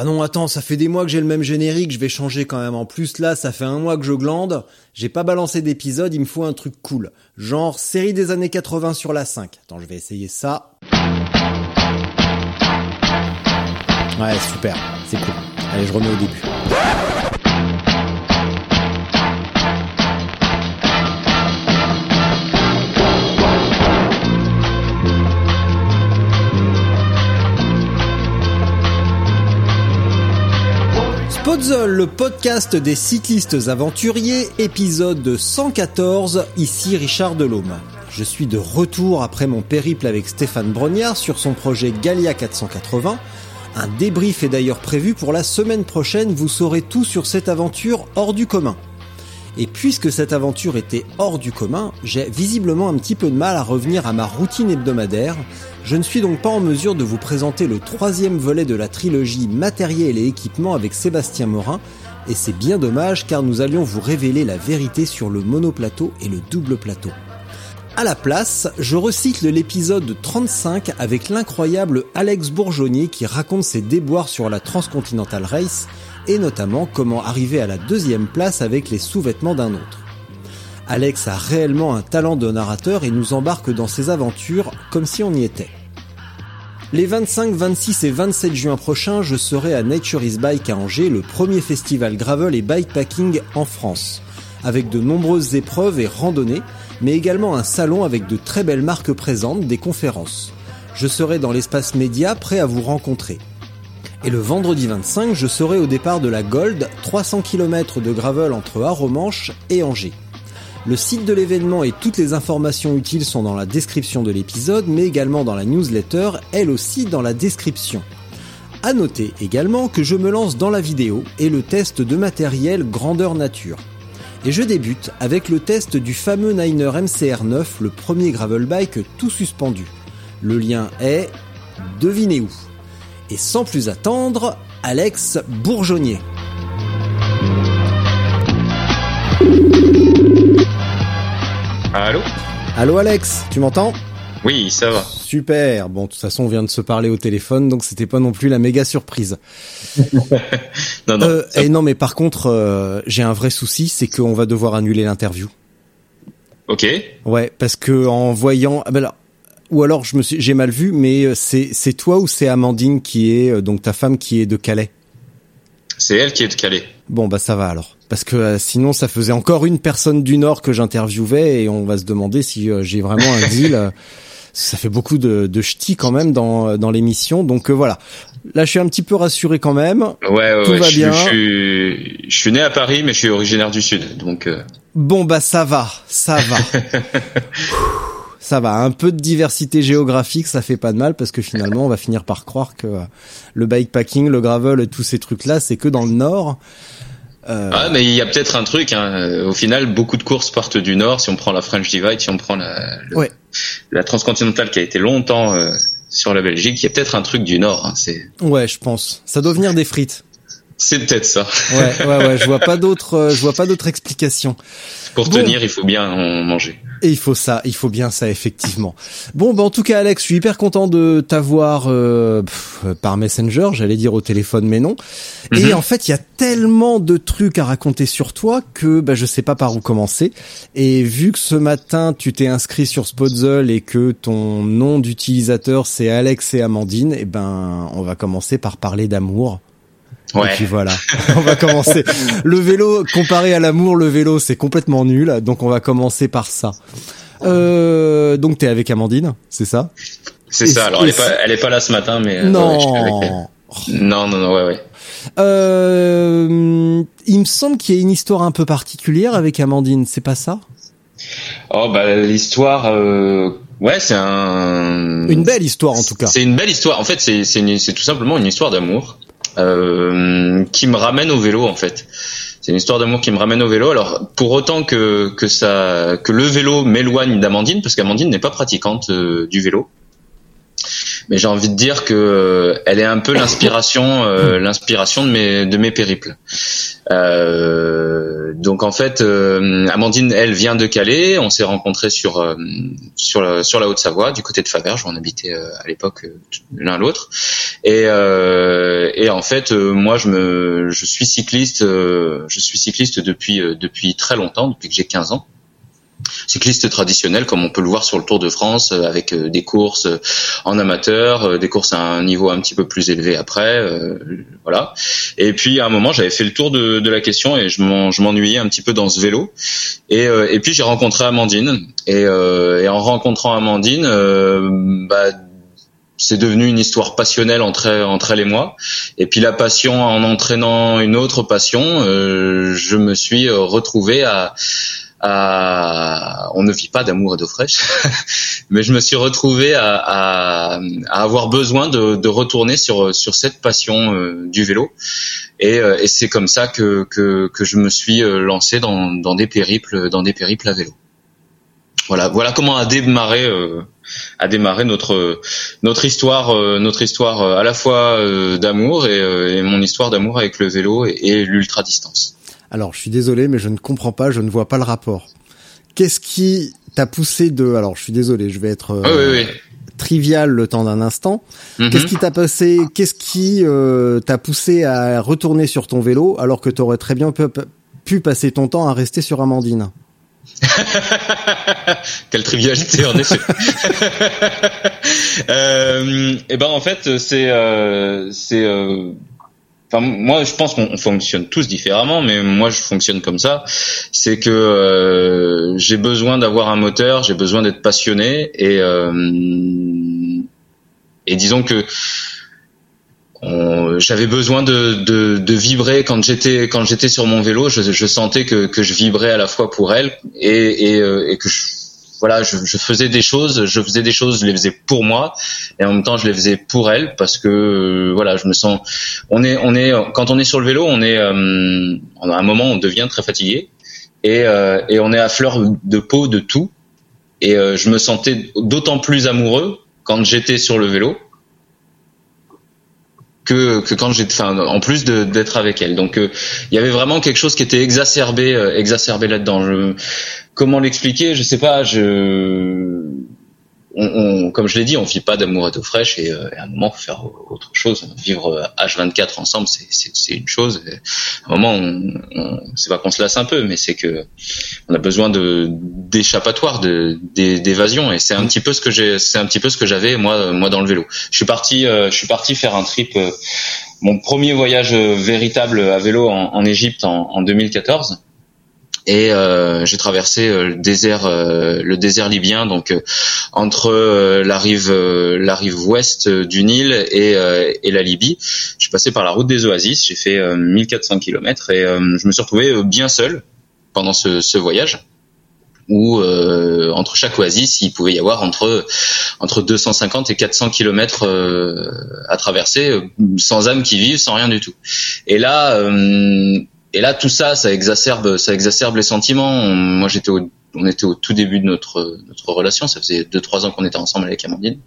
Ah non, attends, ça fait des mois que j'ai le même générique, je vais changer quand même. En plus, là, ça fait un mois que je glande. J'ai pas balancé d'épisode, il me faut un truc cool. Genre série des années 80 sur la 5. Attends, je vais essayer ça. Ouais, super, c'est cool. Allez, je remets au début. Le podcast des cyclistes aventuriers, épisode 114, ici Richard Delhomme. Je suis de retour après mon périple avec Stéphane Brognard sur son projet Galia 480. Un débrief est d'ailleurs prévu pour la semaine prochaine, vous saurez tout sur cette aventure hors du commun. Et puisque cette aventure était hors du commun, j'ai visiblement un petit peu de mal à revenir à ma routine hebdomadaire. Je ne suis donc pas en mesure de vous présenter le troisième volet de la trilogie Matériel et équipement avec Sébastien Morin, et c'est bien dommage car nous allions vous révéler la vérité sur le monoplateau et le double plateau. À la place, je recycle l'épisode 35 avec l'incroyable Alex Bourgeonnier qui raconte ses déboires sur la Transcontinental Race et notamment comment arriver à la deuxième place avec les sous-vêtements d'un autre. Alex a réellement un talent de narrateur et nous embarque dans ses aventures comme si on y était. Les 25, 26 et 27 juin prochains, je serai à Nature is Bike à Angers, le premier festival gravel et bikepacking en France, avec de nombreuses épreuves et randonnées, mais également un salon avec de très belles marques présentes, des conférences. Je serai dans l'espace média prêt à vous rencontrer. Et le vendredi 25, je serai au départ de la Gold, 300 km de gravel entre Arromanches et Angers. Le site de l'événement et toutes les informations utiles sont dans la description de l'épisode, mais également dans la newsletter, elle aussi dans la description. À noter également que je me lance dans la vidéo et le test de matériel grandeur nature. Et je débute avec le test du fameux Niner MCR9, le premier gravel bike tout suspendu. Le lien est devinez où. Et sans plus attendre, Alex Bourgeonnier. Allô Allô Alex, tu m'entends Oui, ça va. Super. Bon, de toute façon, on vient de se parler au téléphone, donc c'était pas non plus la méga surprise. Non, non. Euh, ça- et non, mais par contre, euh, j'ai un vrai souci, c'est qu'on va devoir annuler l'interview. Ok. Ouais, parce que en voyant, ah ben là, ou alors je me suis, j'ai mal vu, mais euh, c'est c'est toi ou c'est Amandine qui est donc ta femme qui est de Calais? C'est elle qui est de Calais. Bon bah ça va alors, parce que euh, sinon ça faisait encore une personne du Nord que j'interviewais et on va se demander si euh, j'ai vraiment un deal. euh, ça fait beaucoup de, de ch'tis quand même dans dans l'émission, donc euh, voilà. Là je suis un petit peu rassuré quand même. Ouais, ouais, Tout ouais, va je, bien. Je, suis, je suis né à Paris, mais je suis originaire du Sud. Donc, euh, Bon bah ça va, ça va. ça va, un peu de diversité géographique, ça fait pas de mal parce que finalement on va finir par croire que le bikepacking, le gravel et tous ces trucs là, c'est que dans le nord. Euh, Ah, mais il y a peut-être un truc. Hein. Au final, beaucoup de courses partent du Nord. Si on prend la French Divide, si on prend la, le- Ouais. la transcontinentale qui a été longtemps euh, sur la Belgique, il y a peut-être un truc du Nord. Hein. C'est, Ouais, je pense. Ça doit venir des frites. C'est peut-être ça. Ouais, ouais, ouais. Je vois pas d'autres, euh, je vois pas d'autres explications. Pour Bon. tenir, il faut bien en manger. Et il faut ça, il faut bien ça effectivement. Bon, bah en tout cas, Alex, je suis hyper content de t'avoir euh, par Messenger, j'allais dire au téléphone, mais non. Et Mhm. en fait, il y a tellement de trucs à raconter sur toi que bah, je sais pas par où commencer. Et vu que ce matin tu t'es inscrit sur Spotzle et que ton nom d'utilisateur c'est Alex et Amandine, et ben on va commencer par parler d'amour. Ouais. Et puis voilà, on va commencer. Le vélo, comparé à l'amour, le vélo c'est complètement nul, donc on va commencer par ça. Euh, donc t'es avec Amandine, c'est ça? C'est ça. Alors elle est pas, elle est pas là ce matin, mais euh, Non. ouais, je suis avec elle. Non, non, non, ouais, ouais. euh, Il me semble qu'il y a une histoire un peu particulière avec Amandine, c'est pas ça? Oh bah l'histoire, euh, ouais, c'est un. Une belle histoire en tout cas. C'est une belle histoire. En fait, c'est c'est tout simplement une histoire d'amour euh, qui me ramène au vélo en fait. C'est une histoire d'amour qui me ramène au vélo. Alors pour autant que que ça que le vélo m'éloigne d'Amandine parce qu'Amandine n'est pas pratiquante euh, du vélo. Mais j'ai envie de dire que euh, elle est un peu l'inspiration euh, l'inspiration de mes de mes périples. Euh, donc en fait, euh, Amandine, elle vient de Calais. On s'est rencontrés sur euh, sur la, sur la Haute-Savoie, du côté de Faverges. On habitait euh, à l'époque l'un l'autre. Et euh, et en fait, euh, moi, je me je suis cycliste. euh, je suis cycliste depuis euh, depuis très longtemps, depuis que j'ai 15 ans. Cycliste traditionnel, comme on peut le voir sur le Tour de France, euh, avec euh, des courses euh, en amateur, des courses à un niveau un petit peu plus élevé après, euh, voilà. Et puis à un moment, j'avais fait le tour de, de la question et je m'en- je m'ennuyais un petit peu dans ce vélo. Et, euh, et puis j'ai rencontré Amandine et, euh, et en rencontrant Amandine, bah, c'est devenu une histoire passionnelle entre entre elle et moi. Et puis la passion en entraînant une autre passion, je me suis retrouvé à, à, on ne vit pas d'amour et d'eau fraîche, mais je me suis retrouvé à, avoir besoin de, retourner sur cette passion euh, du vélo. Et, euh, c'est comme ça que, je me suis euh, lancé dans des périples dans des périples à vélo. Voilà, voilà comment a démarré euh, notre histoire euh, notre histoire euh, à la fois euh, d'amour et, euh, et mon histoire d'amour avec le vélo et, et l'ultra distance. Alors, je suis désolé, mais je ne comprends pas, je ne vois pas le rapport. Qu'est-ce qui t'a poussé de... Alors, je suis désolé, je vais être euh, Ah oui, oui. trivial le temps d'un instant. Mhm. Qu'est-ce qui t'a passé Qu'est-ce qui euh, t'a poussé à retourner sur ton vélo alors que t'aurais très bien pu, pu passer ton temps à rester sur Amandine? Quelle trivialité en effet. euh, et ben en fait c'est euh, c'est euh, Enfin, moi, je pense qu'on fonctionne tous différemment, mais moi, je fonctionne comme ça. C'est que euh, j'ai besoin d'avoir un moteur, j'ai besoin d'être passionné, et euh, et disons que j'avais besoin de, de, de vibrer quand j'étais quand j'étais sur mon vélo. Je, je sentais que, que je vibrais à la fois pour elle et, et, euh, et que je, voilà, je, faisais des choses, je faisais des choses, je les faisais pour moi et en même temps je les faisais pour elle parce que euh, voilà, je me sens. On est on est quand on est sur le vélo, on est euh, à un moment on devient très fatigué et euh, et on est à fleur de peau de tout et euh, je me sentais d'autant plus amoureux quand j'étais sur le vélo que, quand j'étais, enfin, en plus d'être avec elle. Donc, euh, il y avait vraiment quelque chose qui était exacerbé, euh, exacerbé là-dedans. Comment l'expliquer? Je sais pas. Je, on, on- comme je l'ai dit, on vit pas d'amour et d'eau fraîche et, euh, à un moment, faut faire autre chose. Vivre euh, H24 ensemble, c'est- une chose. À un moment, on, on, c'est pas qu'on se lasse un peu, mais c'est que on a besoin de d'échappatoire, d'évasion. Et c'est un petit peu ce que j'ai, c'est un petit peu ce que j'avais moi, moi dans le vélo. Je suis parti, euh, je suis parti faire un trip. euh, mon premier voyage euh, véritable à vélo en, en Égypte en, en 2014 et euh, j'ai traversé euh, le désert euh, le désert libyen donc euh, entre euh, la rive euh, la rive ouest du Nil et, et la Libye. Je suis passé par la route des oasis j'ai fait euh, 1400 km et je me suis retrouvé bien seul pendant ce, ce voyage où entre chaque oasis il pouvait y avoir entre entre 250 et 400 kilomètres euh, à traverser sans âme qui vive sans rien du tout. Et là et là tout ça ça exacerbe ça exacerbe les sentiments moi j'étais au on était au tout début de notre notre relation ça faisait deux trois ans qu'on était ensemble avec Amandine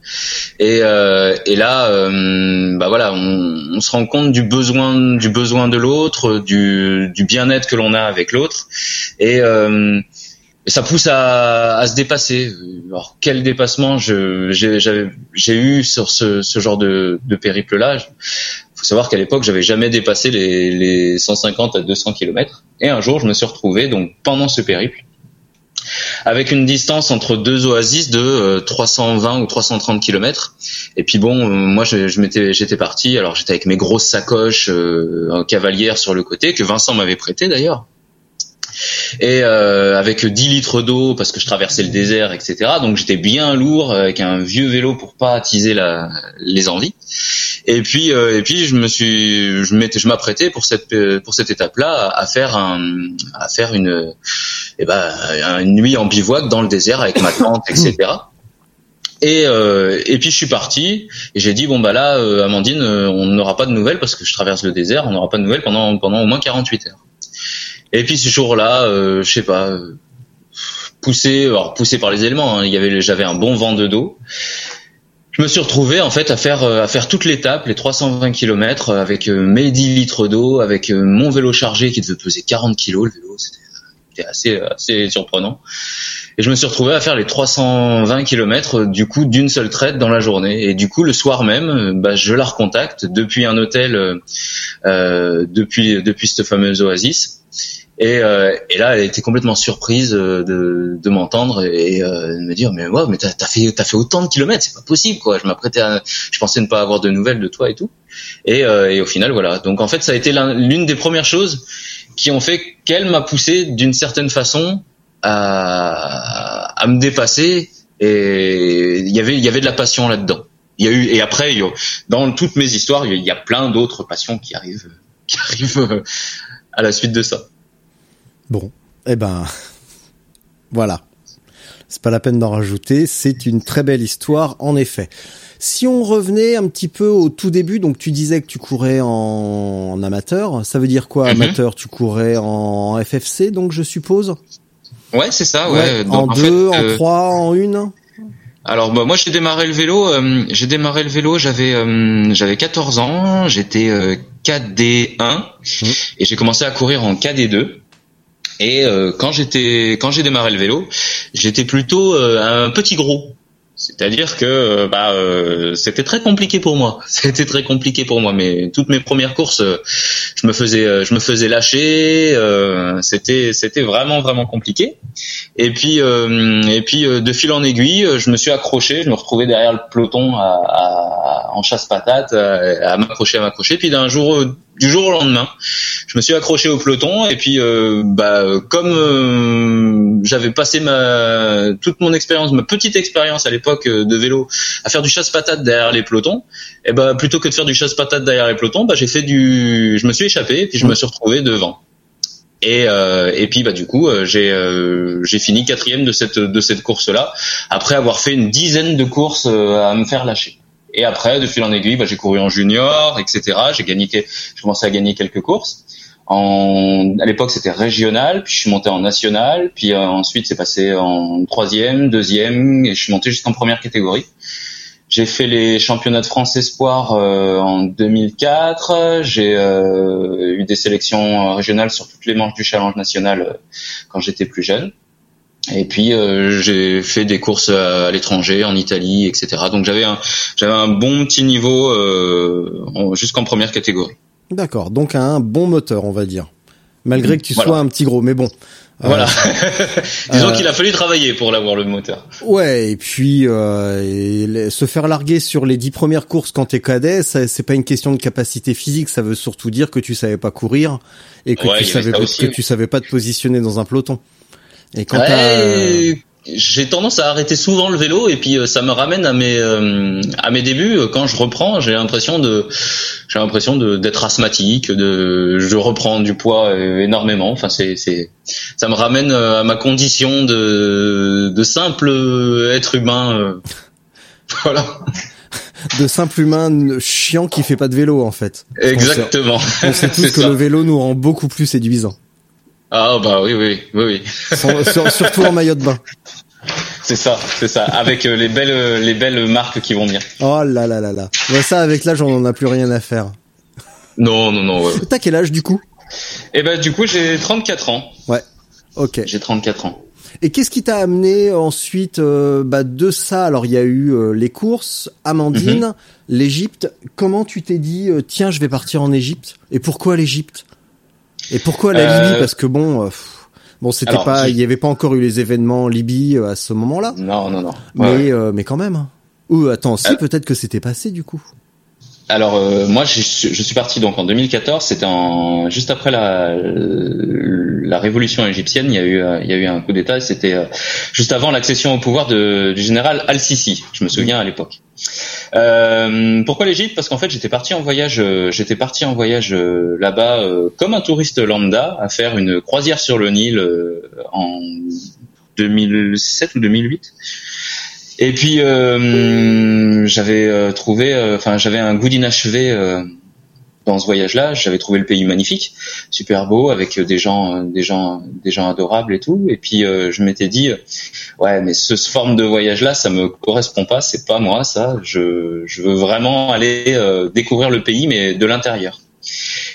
et euh, et là euh, bah voilà on, on se rend compte du besoin du besoin de l'autre du du bien-être que l'on a avec l'autre et euh, ça pousse à, à se dépasser. Alors quel dépassement j'ai eu sur ce, ce genre de, de périple-là. Faut savoir qu'à l'époque, j'avais jamais dépassé les, les 150 à 200 kilomètres. Et un jour, je me suis retrouvé donc pendant ce périple avec une distance entre deux oasis de euh, 320 ou 330 kilomètres. Et puis bon, euh, moi je, je m'étais, j'étais parti. Alors j'étais avec mes grosses sacoches euh, en cavalière sur le côté que Vincent m'avait prêté d'ailleurs. Et euh, avec 10 litres d'eau parce que je traversais le désert, etc. Donc j'étais bien lourd avec un vieux vélo pour pas attiser la, les envies. Et puis euh, et puis je me suis je m'apprêtais pour cette euh, pour cette étape-là à, faire un à faire une eh ben une nuit en bivouac dans le désert avec ma tente, etc. Et, euh, et puis je suis parti et j'ai dit bon bah là euh, Amandine euh, on n'aura pas de nouvelles parce que je traverse le désert on n'aura pas de nouvelles pendant pendant au moins 48 heures. Et puis ce jour-là euh, je sais pas poussé alors poussé par les éléments hein, il y avait j'avais un bon vent de dos. Je me suis retrouvé en fait à faire euh, à faire toute l'étape les 320 km avec euh, mes 10 litres d'eau avec euh, mon vélo chargé qui devait peser 40 kilos le vélo c'était assez assez surprenant. Et je me suis retrouvé à faire les 320 km du coup d'une seule traite dans la journée. Et du coup le soir même, euh, bah, je la recontacte depuis un hôtel, euh, euh, depuis depuis cette fameuse oasis. Et, euh, et là, elle était complètement surprise euh, de, de m'entendre et euh, de me dire mais ouais, mais t'as as fait fait autant de kilomètres, c'est pas possible quoi. Je m'apprêtais, je pensais ne pas avoir de nouvelles de toi et tout. Et, euh, et au final voilà. Donc en fait, ça a été l'un- l'une des premières choses qui ont fait qu'elle m'a poussé d'une certaine façon à, à me dépasser et il y avait y avait de la passion là-dedans. Il y a eu et après dans toutes mes histoires il y a plein d'autres passions qui arrivent qui arrivent euh, à la suite de ça. Bon, eh ben, voilà. C'est pas la peine d'en rajouter. C'est une très belle histoire, en effet. Si on revenait un petit peu au tout début, donc tu disais que tu courais en, en amateur. Ça veut dire quoi, Mhm. amateur? Tu courais en FFC, donc je suppose? Ouais, c'est ça. Ouais. en deux, fait, en euh, trois, en une? Alors bah, moi j'ai démarré le vélo, euh, j'ai démarré le vélo, j'avais euh, j'avais 14 ans, j'étais euh, KD1 et j'ai commencé à courir en KD2. Et euh, quand j'étais quand j'ai démarré le vélo, j'étais plutôt euh, un petit gros. C'est-à-dire que euh, bah euh, c'était très compliqué pour moi. C'était très compliqué pour moi. Mais toutes mes premières courses, euh, je me faisais euh, je me faisais lâcher. c'était c'était vraiment vraiment compliqué. Et puis et puis de fil en aiguille, je me suis accroché. Je me retrouvais derrière le peloton à, à- en chasse patate, à, m'accrocher à m'accrocher. Puis d'un jour du jour au lendemain, je me suis accroché au peloton et puis euh, bah comme euh, j'avais passé ma toute mon expérience, ma petite expérience à l'époque euh, de vélo à faire du chasse-patate derrière les pelotons, et bah plutôt que de faire du chasse-patate derrière les pelotons, bah j'ai fait du je me suis échappé et puis je me suis retrouvé devant. Et, euh, et puis bah du coup j'ai j'ai fini quatrième de cette de cette course là après avoir fait une dizaine de courses à me faire lâcher. Et après de fil en aiguille bah, j'ai couru en junior etc. J'ai gagné j'ai commencé à gagner quelques courses. En, à l'époque, c'était régional, puis je suis monté en national, puis euh, ensuite c'est passé en troisième, deuxième, et je suis monté jusqu'en première catégorie. J'ai fait les championnats de France Espoir euh, en 2004. J'ai euh, eu des sélections régionales sur toutes les manches du Challenge national euh, quand j'étais plus jeune. Et puis euh, j'ai fait des courses à, à l'étranger, en Italie, etc. Donc j'avais un j'avais un bon petit niveau euh, en- jusqu'en première catégorie. D'accord. Donc un bon moteur, on va dire. Malgré que tu Voilà. sois un petit gros, mais bon. Euh, Voilà. Disons euh, qu'il a fallu travailler pour l'avoir le moteur. Ouais, et puis euh, et se faire larguer sur les dix premières courses quand t'es cadet, c'est pas une question de capacité physique, ça veut surtout dire que tu savais pas courir et que Ouais, tu savais que, aussi, que oui. tu savais pas te positionner dans un peloton. Et quand Ouais, j'ai tendance à arrêter souvent le vélo et puis euh, ça me ramène à mes euh, à mes débuts. Euh, quand je reprends j'ai l'impression de j'ai l'impression de d'être asthmatique de je reprends du poids euh, énormément. Enfin c'est c'est ça me ramène à ma condition de de simple être humain voilà. De simple humain chiant qui fait pas de vélo en fait. Sait- exactement. On sait tous que ça. le vélo nous rend beaucoup plus séduisants, ah bah oui oui oui oui surtout en maillot de bain. c'est ça c'est ça avec euh, les belles les belles marques qui vont bien Oh là là là là. Ouais, ça avec l'âge on en a plus rien à faire. non non non ouais. T'as quel âge du coup? Et ben du coup j'ai 34 ans Ouais. Ok. J'ai 34 ans. Et qu'est-ce qui t'a amené ensuite euh, bah, de ça? Alors il y a eu euh, les courses, Amandine, Mhm. l'Égypte. Comment tu t'es dit euh, tiens je vais partir en Égypte Et pourquoi l'Égypte? Et pourquoi la Euh, Libye Parce que bon, euh, pff, Bon, c'était Alors, pas, il y avait pas encore eu les événements en Libye euh, à ce moment-là, Non, non, non. Ouais. mais euh, mais quand même. Ou attends, si Euh. peut-être que c'était passé du coup. Alors euh, moi je, suis- je suis parti donc en 2014, c'était en juste après la révolution égyptienne, il y a eu un coup d'état, c'était euh, juste avant l'accession au pouvoir du général Al-Sisi, je me souviens à l'époque. Euh, pourquoi l'Égypte? Parce qu'en fait j'étais parti en voyage j'étais parti en voyage là-bas comme un touriste lambda à faire une croisière sur le Nil en 2007 ou 2008. Et puis euh, j'avais euh, trouvé, euh, enfin j'avais un goût d'inachevé dans ce voyage-là. J'avais trouvé le pays magnifique, super beau, avec des gens, des gens, des gens adorables et tout. Et puis je m'étais dit, ouais, mais ce, ce forme de voyage-là, ça me correspond pas, c'est pas moi ça. Je, je veux vraiment aller découvrir le pays, mais de l'intérieur.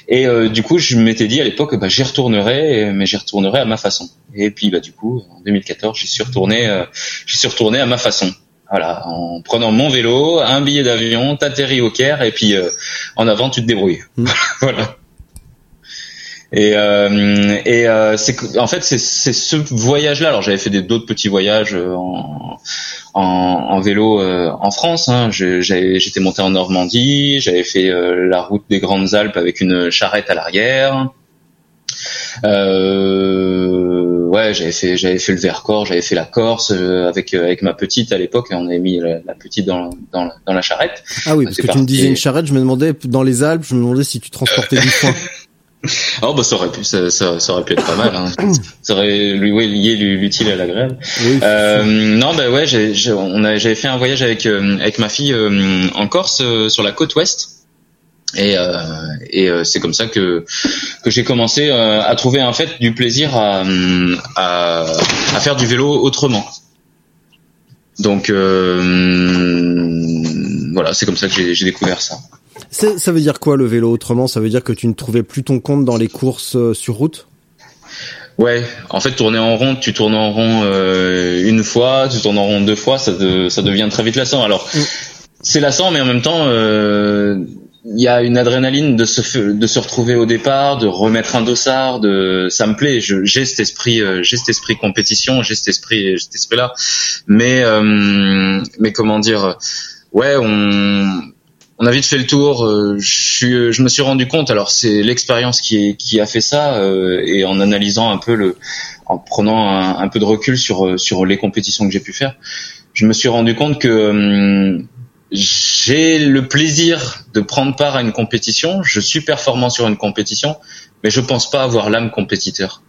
Et euh, du coup, je m'étais dit à l'époque, bah, j'y retournerai, mais j'y retournerai à ma façon. Et puis, bah, du coup, en 2014, j'y suis retourné, euh, j'y suis retourné à ma façon. Voilà, en prenant mon vélo, un billet d'avion, t'atterris au Caire, et puis euh, en avant, tu te débrouilles. voilà. Et, euh, et euh, c'est en fait c'est ce voyage-là. Alors j'avais fait d'autres petits voyages euh, en, en, en vélo euh, en France. Hein. J'étais monté en Normandie, j'avais fait euh, la route des Grandes Alpes avec une charrette à l'arrière. Euh, ouais, j'avais fait j'avais fait le Vercors, j'avais fait la Corse euh, avec euh, avec ma petite à l'époque. et On avait mis la, la petite dans dans, dans la charrette. Ah oui, parce que tu me disais une charrette, je me demandais dans les Alpes, je me demandais si tu transportais du foin. Oh bah ça aurait pu ça, ça, ça aurait pu être pas mal. Hein. Ça aurait lui ouais, lié l'utile à l'agréable. Oui. Euh, non, bah ouais, j'ai, j'ai- on a, j'avais fait un voyage avec euh, avec ma fille euh, en Corse euh, sur la côte ouest. Et, euh, et euh, c'est comme ça que que j'ai commencé euh, à trouver en fait du plaisir à, à à faire du vélo autrement. Donc euh, voilà, c'est comme ça que j'ai, j'ai découvert ça. Ça veut dire quoi le vélo autrement? Ça veut dire que tu ne trouvais plus ton compte dans les courses euh, sur route? Ouais, en fait, tourner en rond, tu tournes en rond euh, une fois, tu tournes en rond deux fois, ça, de- ça devient très vite lassant. Alors, Mm. c'est lassant, mais en même temps, euh, il y a une adrénaline de se de se retrouver au départ, de remettre un dossard, de ça me plaît. Je- J'ai cet esprit, euh, j'ai cet esprit compétition, j'ai cet esprit, cet esprit-là. Mais euh, mais comment dire, ouais, on on a vite fait le tour. euh, Je, suis, je me suis rendu compte. Alors c'est l'expérience qui, qui a fait ça euh, et en analysant un peu le, en prenant un, peu de recul sur euh, sur les compétitions que j'ai pu faire, je me suis rendu compte que hum, j'ai le plaisir de prendre part à une compétition. Je suis performant sur une compétition, mais je pense pas avoir l'âme compétiteur.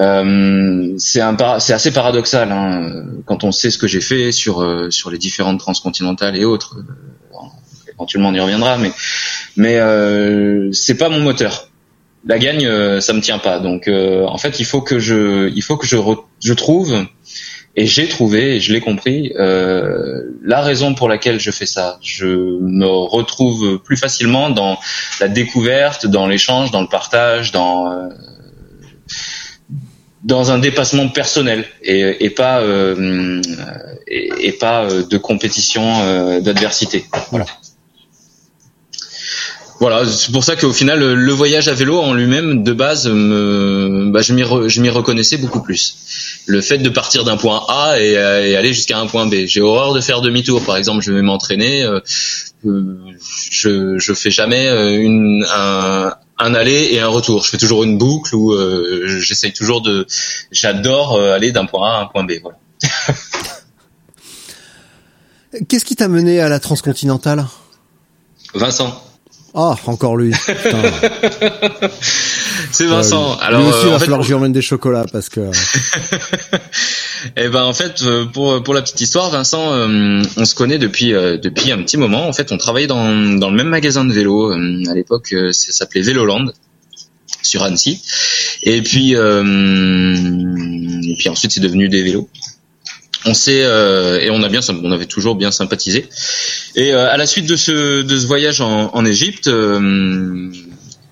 Euh, c'est assez paradoxal hein, quand on sait ce que j'ai fait sur euh, sur les différentes transcontinentales et autres. Éventuellement on y reviendra, mais mais euh, c'est pas mon moteur. La gagne, euh, ça me tient pas. Donc euh, en fait, il faut que je il faut que je re- je trouve et j'ai trouvé et je l'ai compris euh, la raison pour laquelle je fais ça. Je me retrouve plus facilement dans la découverte, dans l'échange, dans le partage, dans euh, dans un dépassement personnel et, et pas euh, et pas euh, de compétition euh, d'adversité. Voilà. Voilà, c'est pour ça qu'au final, le- voyage à vélo en lui-même, de base, me, bah, je m'y re- reconnaissais beaucoup plus. Le fait de partir d'un point A et, euh, et aller jusqu'à un point B. J'ai horreur de faire demi-tour. Par exemple, je vais m'entraîner, euh, je je fais jamais euh, une un un aller et un retour. Je fais toujours une boucle où euh, j'essaye toujours de. J'adore aller d'un point A à un point B. Voilà. Qu'est-ce qui t'a mené à la transcontinentale? Vincent, Ah, encore lui. C'est Vincent. Euh, Alors, lui aussi, il euh, va en fait, falloir que je lui emmène des chocolats parce que. Eh ben en fait euh, pour pour la petite histoire Vincent euh, on se connaît depuis euh, depuis un petit moment en fait on travaillait dans dans le même magasin de vélo euh, à l'époque euh, ça s'appelait Véloland sur Annecy et puis euh, et puis ensuite c'est devenu des vélos on s'est euh, et on a bien on avait toujours bien sympathisé et euh, à la suite de ce de ce voyage en en Égypte euh,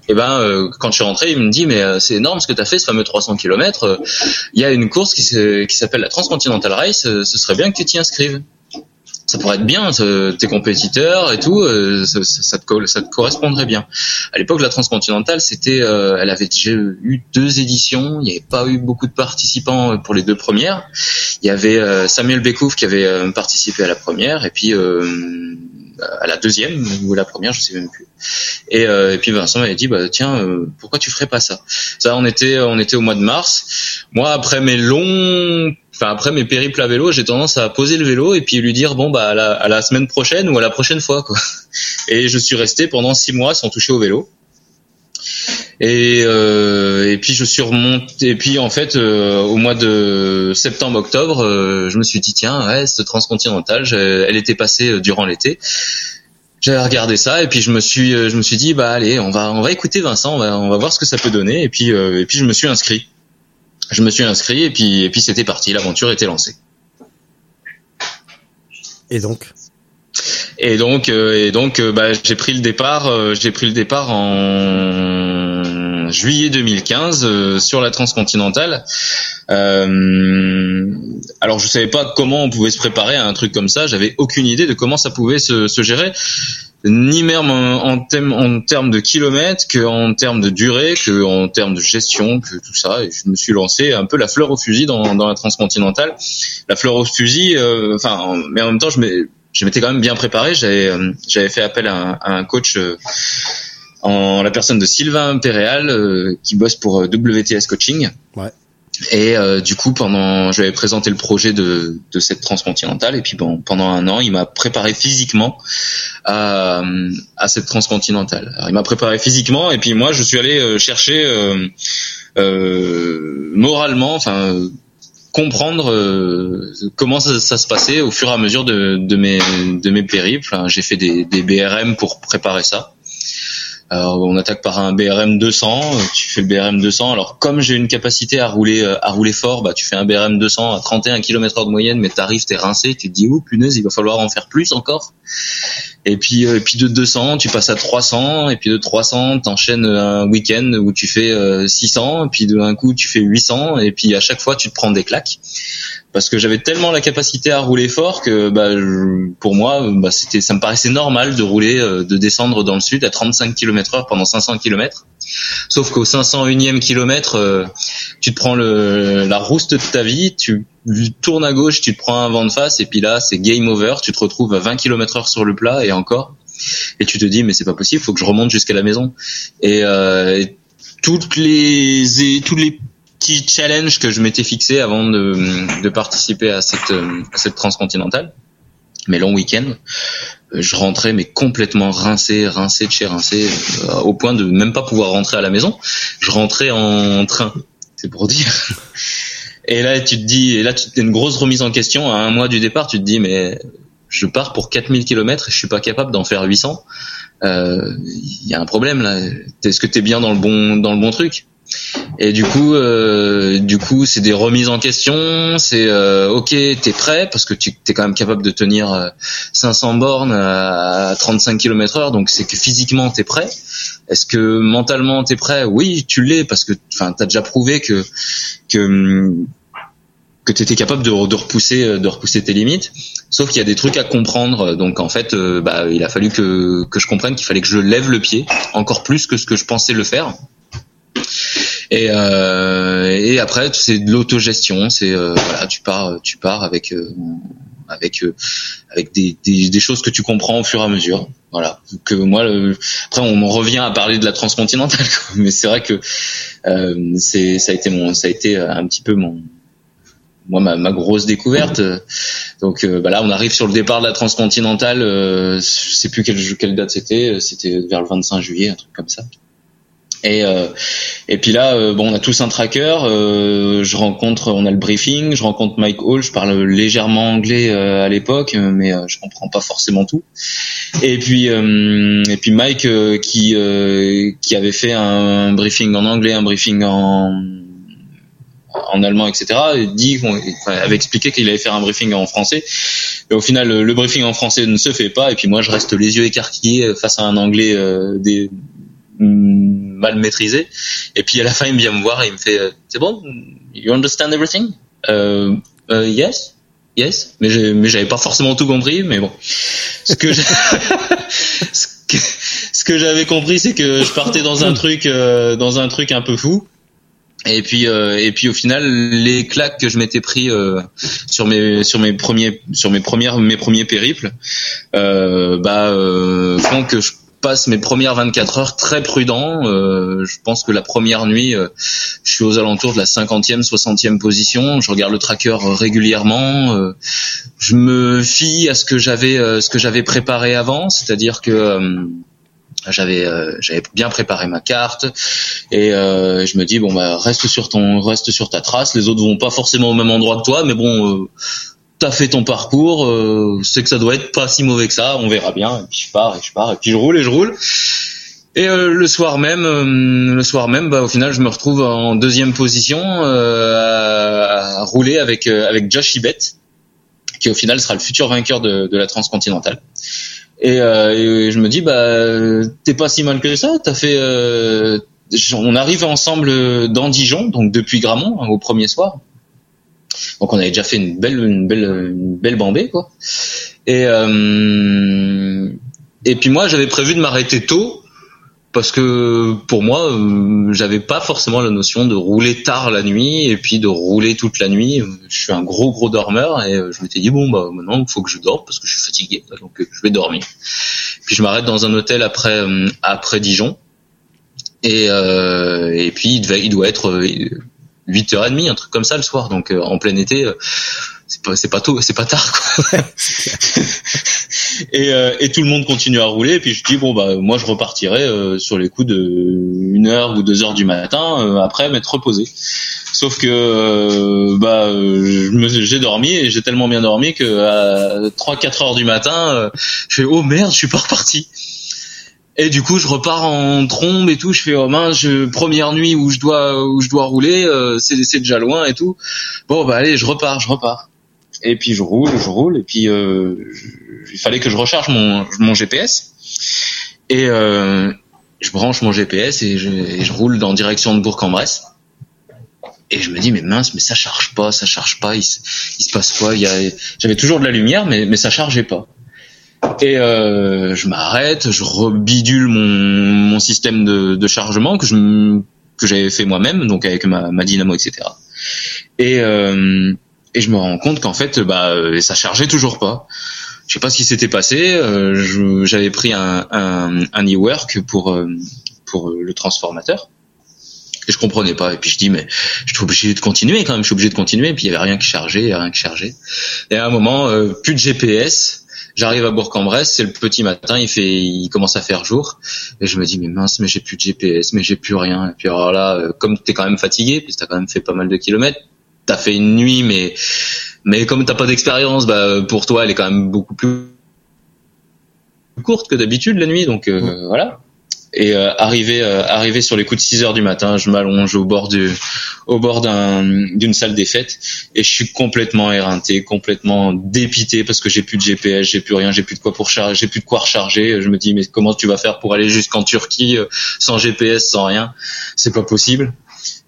et ben euh, quand je suis rentré, il me dit mais euh, c'est énorme ce que tu as fait ce fameux 300 km. Il y a une course qui se- qui s'appelle la Transcontinental Race, euh, ce serait bien que tu t'y inscrives. Ça pourrait être bien, tes compétiteurs et tout, euh, ça, ça, te, ça te correspondrait bien. À l'époque, la transcontinentale, c'était, euh, elle avait déjà eu deux éditions, il n'y avait pas eu beaucoup de participants pour les deux premières. Il y avait euh, Samuel Bekouf qui avait participé à la première, et puis à la deuxième ou la première, je sais même plus. Et, et puis Vincent m'avait dit, bah tiens, pourquoi tu ferais pas ça? Ça, on était, on était au mois de mars. Moi, après mes longs après mes périples à vélo, j'ai tendance à poser le vélo et puis lui dire bon bah à la, à la semaine prochaine ou à la prochaine fois quoi. Et je suis resté pendant six mois sans toucher au vélo. Et, euh, et puis je suis remonté. Et puis en fait, euh, au mois de septembre-octobre, euh, je me suis dit tiens, ouais, ce transcontinental, elle était passée euh, durant l'été. J'avais regardé ça et puis je me suis, je me suis dit bah allez, on va, on va écouter Vincent, on va, on va voir ce que ça peut donner. Et puis, et puis je me suis inscrit je me suis inscrit et puis et puis c'était parti, l'aventure était lancée. Et donc? Et donc euh, et donc euh, bah, j'ai pris le départ euh, j'ai pris le départ en juillet 2015 sur la transcontinentale. alors je savais pas comment on pouvait se préparer à un truc comme ça, j'avais aucune idée de comment ça pouvait se, se gérer ni même en, termes en termes de kilomètres que en termes de durée que en termes de gestion que tout ça. Et je me suis lancé un peu la fleur au fusil dans, dans la transcontinentale. La fleur au fusil euh, enfin mais en même temps je m'étais quand même bien préparé. J'avais euh, fait appel à, un coach euh, en la personne de Sylvain Péréal qui bosse pour WTS Coaching. Ouais. Et euh, du coup, pendant, je lui avais présenté le projet de, de cette transcontinentale, et puis bon, pendant un an, il m'a préparé physiquement à, à cette transcontinentale. Alors, il m'a préparé physiquement, et puis moi, je suis allé euh, chercher euh, euh, moralement, enfin comprendre euh, comment ça, ça, se passait au fur et à mesure de, de mes de mes périples. J'ai fait des, des BRM pour préparer ça. Alors, on attaque par un BRM 200, tu fais BRM 200. Alors comme j'ai une capacité à rouler euh, à rouler fort, bah tu fais un BRM 200 à 31 km/h de moyenne, mais t'arrives, t'es rincé, tu te dis oh punaise, il va falloir en faire plus encore. Et puis euh, et puis de 200, tu passes à 300, et puis de 300, t'enchaînes un week-end où tu fais 600, euh, et puis d'un coup tu fais 800, et puis à chaque fois tu te prends des claques parce que j'avais tellement la capacité à rouler fort que bah, pour moi bah, c'était ça me paraissait normal de rouler euh, de descendre dans le sud à 35 km/h pendant 500 km sauf qu'au 501e kilomètre euh, tu te prends le la rouste de ta vie tu tournes à gauche tu te prends un vent de face et puis là c'est game over. Tu te retrouves à 20 km/h sur le plat et encore. Et tu te dis mais c'est pas possible faut que je remonte jusqu'à la maison. Et, euh, toutes les tous les petit challenge que je m'étais fixé avant de, de participer à cette, à cette transcontinentale, mes longs week-ends. Euh, je rentrais mais complètement rincé, rincé de chez rincé, euh, au point de même pas pouvoir rentrer à la maison. Je rentrais en train, c'est pour dire. Et là, tu te dis, et là, tu une grosse remise en question. À un mois du départ, tu te dis, mais je pars pour 4000 km et je suis pas capable d'en faire 800. Il euh, y a un problème là. Est-ce que tu es bien dans le bon dans le bon truc? Et du coup, euh, du coup, c'est des remises en question. C'est euh, ok, t'es prêt parce que tu es quand même capable de tenir 500 euh, bornes à 35 km/h, donc c'est que physiquement t'es prêt. Est-ce que mentalement t'es prêt? Oui, tu l'es parce que, enfin, t'as déjà prouvé que que que t'étais capable de, repousser de repousser tes limites. Sauf qu'il y a des trucs à comprendre. Donc en fait, bah, il a fallu que que je comprenne qu'il fallait que je lève le pied encore plus que ce que je pensais le faire et, euh, et après, c'est de l'autogestion. C'est euh, voilà, tu pars, tu pars avec euh, avec euh, avec des, des, choses que tu comprends au fur et à mesure. Voilà. Que moi, le... après, on revient à parler de la transcontinentale, mais c'est vrai que euh, c'est ça a été mon, ça a été un petit peu mon moi ma, grosse découverte. Donc bah là, on arrive sur le départ de la transcontinentale. je sais plus quelle, quelle date c'était. C'était vers le 25 juillet, un truc comme ça. Et euh, et puis là, euh, bon, on a tous un tracker. Euh, je rencontre, on a le briefing. Je rencontre Mike Hall. Je parle légèrement anglais à l'époque, mais je comprends pas forcément tout. Et puis et puis Mike qui qui avait fait un briefing en anglais, un briefing en en allemand, etc. dit, avait expliqué qu'il allait faire un briefing en français. Et au final, le, briefing en français ne se fait pas. Et puis moi, je reste les yeux écarquillés face à un anglais des mal maîtrisé. Et puis à la fin, il vient me voir et il me fait, euh, c'est bon, you understand everything? Uh, uh, yes? Yes, mais j'avais pas forcément tout compris, mais bon. Ce que j'ai- ce que, ce que j'avais compris, c'est que je partais dans un truc, euh, dans un truc un peu fou. Et puis, euh, et puis au final, les claques que je m'étais pris euh, sur mes, sur mes premiers, sur mes premières, mes premiers périples, euh, bah, euh, font que je passe mes premières 24 heures très prudent. Euh, je pense que la première nuit, euh, je suis aux alentours de la 50e, 60e position. Je regarde le tracker régulièrement. Euh, je me fie à ce que j'avais, euh, ce que j'avais préparé avant, c'est-à-dire que euh, j'avais, euh, j'avais bien préparé ma carte et euh, je me dis bon bah reste sur ton, reste sur ta trace. Les autres vont pas forcément au même endroit que toi, mais bon. Euh, T'as fait ton parcours, euh, c'est que ça doit être pas si mauvais que ça, on verra bien. Et puis je pars et je pars et puis je roule et je roule. Et euh, le soir même, euh, le soir même, bah, au final, je me retrouve en deuxième position euh, à, à rouler avec euh, avec Josh Ibet, qui au final sera le futur vainqueur de, de la transcontinentale. Et, euh, et je me dis, bah, t'es pas si mal que ça. T'as fait, on arrive ensemble dans Dijon, donc depuis Gramont hein, au premier soir. Donc on avait déjà fait une belle, une belle, une belle bambée quoi. Et euh, et puis moi j'avais prévu de m'arrêter tôt parce que pour moi euh, j'avais pas forcément la notion de rouler tard la nuit et puis de rouler toute la nuit. Je suis un gros gros dormeur et euh, je m'étais dit bon bah maintenant il faut que je dorme parce que je suis fatigué donc euh, je vais dormir. Puis je m'arrête dans un hôtel après après Dijon et euh, et puis il, doit être 8h30 un truc comme ça le soir. Donc euh, en plein été euh, c'est pas pas tôt c'est pas tard quoi. Et, euh, et tout le monde continue à rouler. Et puis je dis bon bah moi je repartirai euh, sur les coups de une heure ou deux heures du matin euh, après m'être reposé. Sauf que euh, bah j'ai dormi et j'ai tellement bien dormi que à 3 4 heures du matin euh, je fais oh merde je suis pas reparti et du coup, je repars en trombe et tout. Je fais oh mince, je, première nuit où je dois où je dois rouler, euh, c'est c'est déjà loin et tout. Bon bah allez, je repars, je repars. Et puis je roule, je roule. Et puis euh, il fallait que je recharge mon mon GPS. Et euh, je branche mon GPS et je, et je roule dans direction de Bourg-en-Bresse. Et je me dis mais mince, mais ça charge pas, ça charge pas. Il, se- il se passe quoi? J'avais toujours de la lumière, mais mais ça chargeait pas. Et euh, je m'arrête, je rebidule mon, mon système de, de chargement que je que j'avais fait moi-même, donc avec ma, ma dynamo, etc. Et euh, et je me rends compte qu'en fait, bah, euh, ça chargeait toujours pas. Je sais pas ce qui s'était passé. euh, j'avais pris un un, un e-work pour euh, pour euh, le transformateur. Et je comprenais pas. Et puis je dis mais je suis obligé de continuer quand même. Je suis obligé de continuer. Et puis il y avait rien qui chargeait, rien qui chargeait. Et à un moment, euh, plus de GPS. J'arrive à Bourg-en-Bresse, c'est le petit matin, il fait, il commence à faire jour, et je me dis mais mince, mais j'ai plus de GPS, mais j'ai plus rien. Et puis alors là, euh, comme t'es quand même fatigué, puis t'as quand même fait pas mal de kilomètres, t'as fait une nuit, mais mais comme t'as pas d'expérience, bah pour toi, elle est quand même beaucoup plus courte que d'habitude la nuit, donc euh, voilà. Et euh, arrivé euh, arrivé sur les coups de 6 heures du matin, je m'allonge au bord du au bord d'un d'une salle des fêtes et je suis complètement éreinté, complètement dépité parce que j'ai plus de GPS, j'ai plus rien, j'ai plus de quoi pour charger, j'ai plus de quoi recharger. Je me dis mais comment tu vas faire pour aller jusqu'en Turquie euh, sans GPS, sans rien? C'est pas possible.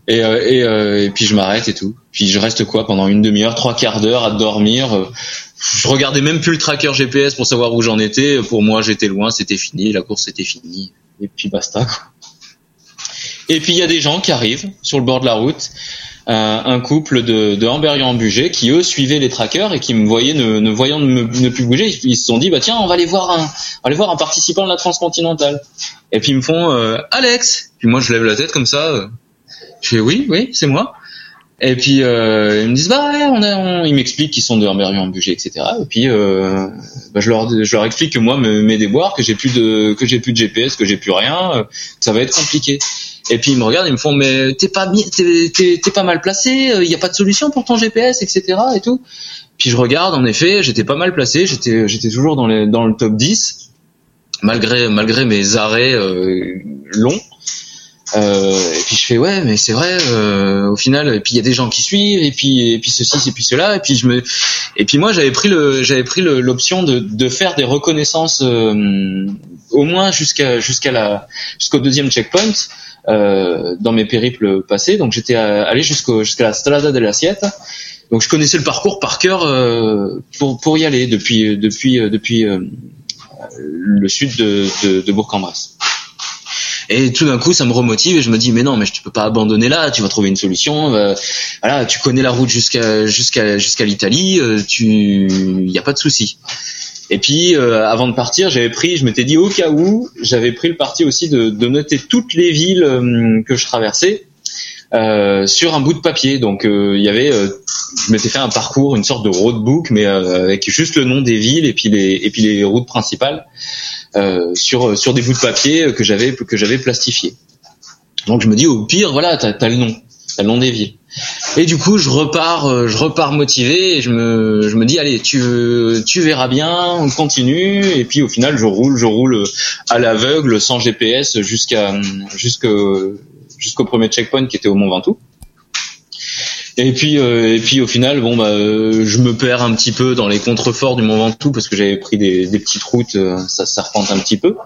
Et, euh, et, euh, et puis je m'arrête et tout. Puis je reste quoi pendant une demi-heure, trois quarts d'heure à dormir. Je regardais même plus le tracker GPS pour savoir où j'en étais. Pour moi, j'étais loin, c'était fini, la course était finie. Et puis basta. Quoi. Et puis il y a des gens qui arrivent sur le bord de la route, un, couple de, de Amberian en Bugey qui eux suivaient les trackers et qui me voyaient ne, ne voyant ne, plus bouger, ils, se sont dit bah tiens on va aller voir un, aller voir un participant de la transcontinentale. Et puis ils me font euh, Alex. Puis moi je lève la tête comme ça. euh, je fais oui oui c'est moi. Et puis euh, ils me disent bah ouais, on a, on- ils m'expliquent qu'ils sont de Amberian en Bugey etc. Et puis euh, bah, je leur je leur explique que moi me- mes déboires que j'ai plus de que j'ai plus de GPS que j'ai plus rien euh, ça va être compliqué. Et puis ils me regardent, ils me font mais t'es pas t'es, pas mal placé, il y a pas de solution pour ton GPS, etc. et tout. Puis je regarde, en effet, j'étais pas mal placé, j'étais, j'étais toujours dans, les, dans le top 10, malgré, malgré mes arrêts euh, longs. Euh, et puis je fais ouais mais c'est vrai euh, au final et puis il y a des gens qui suivent et puis et puis ceci et puis cela et puis je me et puis moi j'avais pris le j'avais pris l'option de, de faire des reconnaissances euh, au moins jusqu'à jusqu'à la jusqu'au deuxième checkpoint euh, dans mes périples passés donc j'étais allé jusqu'au jusqu'à la Strada de la Siete Donc je connaissais le parcours par cœur euh, pour pour y aller depuis depuis depuis euh, le sud de, de, de Bourg-en-Bresse. Et tout d'un coup, ça me remotive et je me dis mais non, mais tu peux pas abandonner là, tu vas trouver une solution. euh, voilà, tu connais la route jusqu'à jusqu'à jusqu'à l'Italie, euh, tu y a pas de souci. Et puis euh, avant de partir, j'avais pris, je m'étais dit au cas où, j'avais pris le parti aussi de, de noter toutes les villes euh, que je traversais euh, sur un bout de papier. Donc euh, il y avait, euh, je m'étais fait un parcours, une sorte de roadbook, mais euh, avec juste le nom des villes et puis les et puis les routes principales sur sur des bouts de papier que j'avais que j'avais plastifiés. Donc je me dis au pire, voilà, t'as as le nom, t'as le nom des villes. Et du coup, je repars, euh, je repars motivé et je me, je me dis allez, tu, tu verras bien, on continue. Et puis au final, je roule, je roule à l'aveugle, sans GPS, jusqu'à, jusqu'au, jusqu'au premier checkpoint qui était au Mont Ventoux. Et puis, euh, et puis au final, bon bah, euh, je me perds un petit peu dans les contreforts du Mont Ventoux parce que j'avais pris des, des petites routes, euh, ça serpente un petit peu.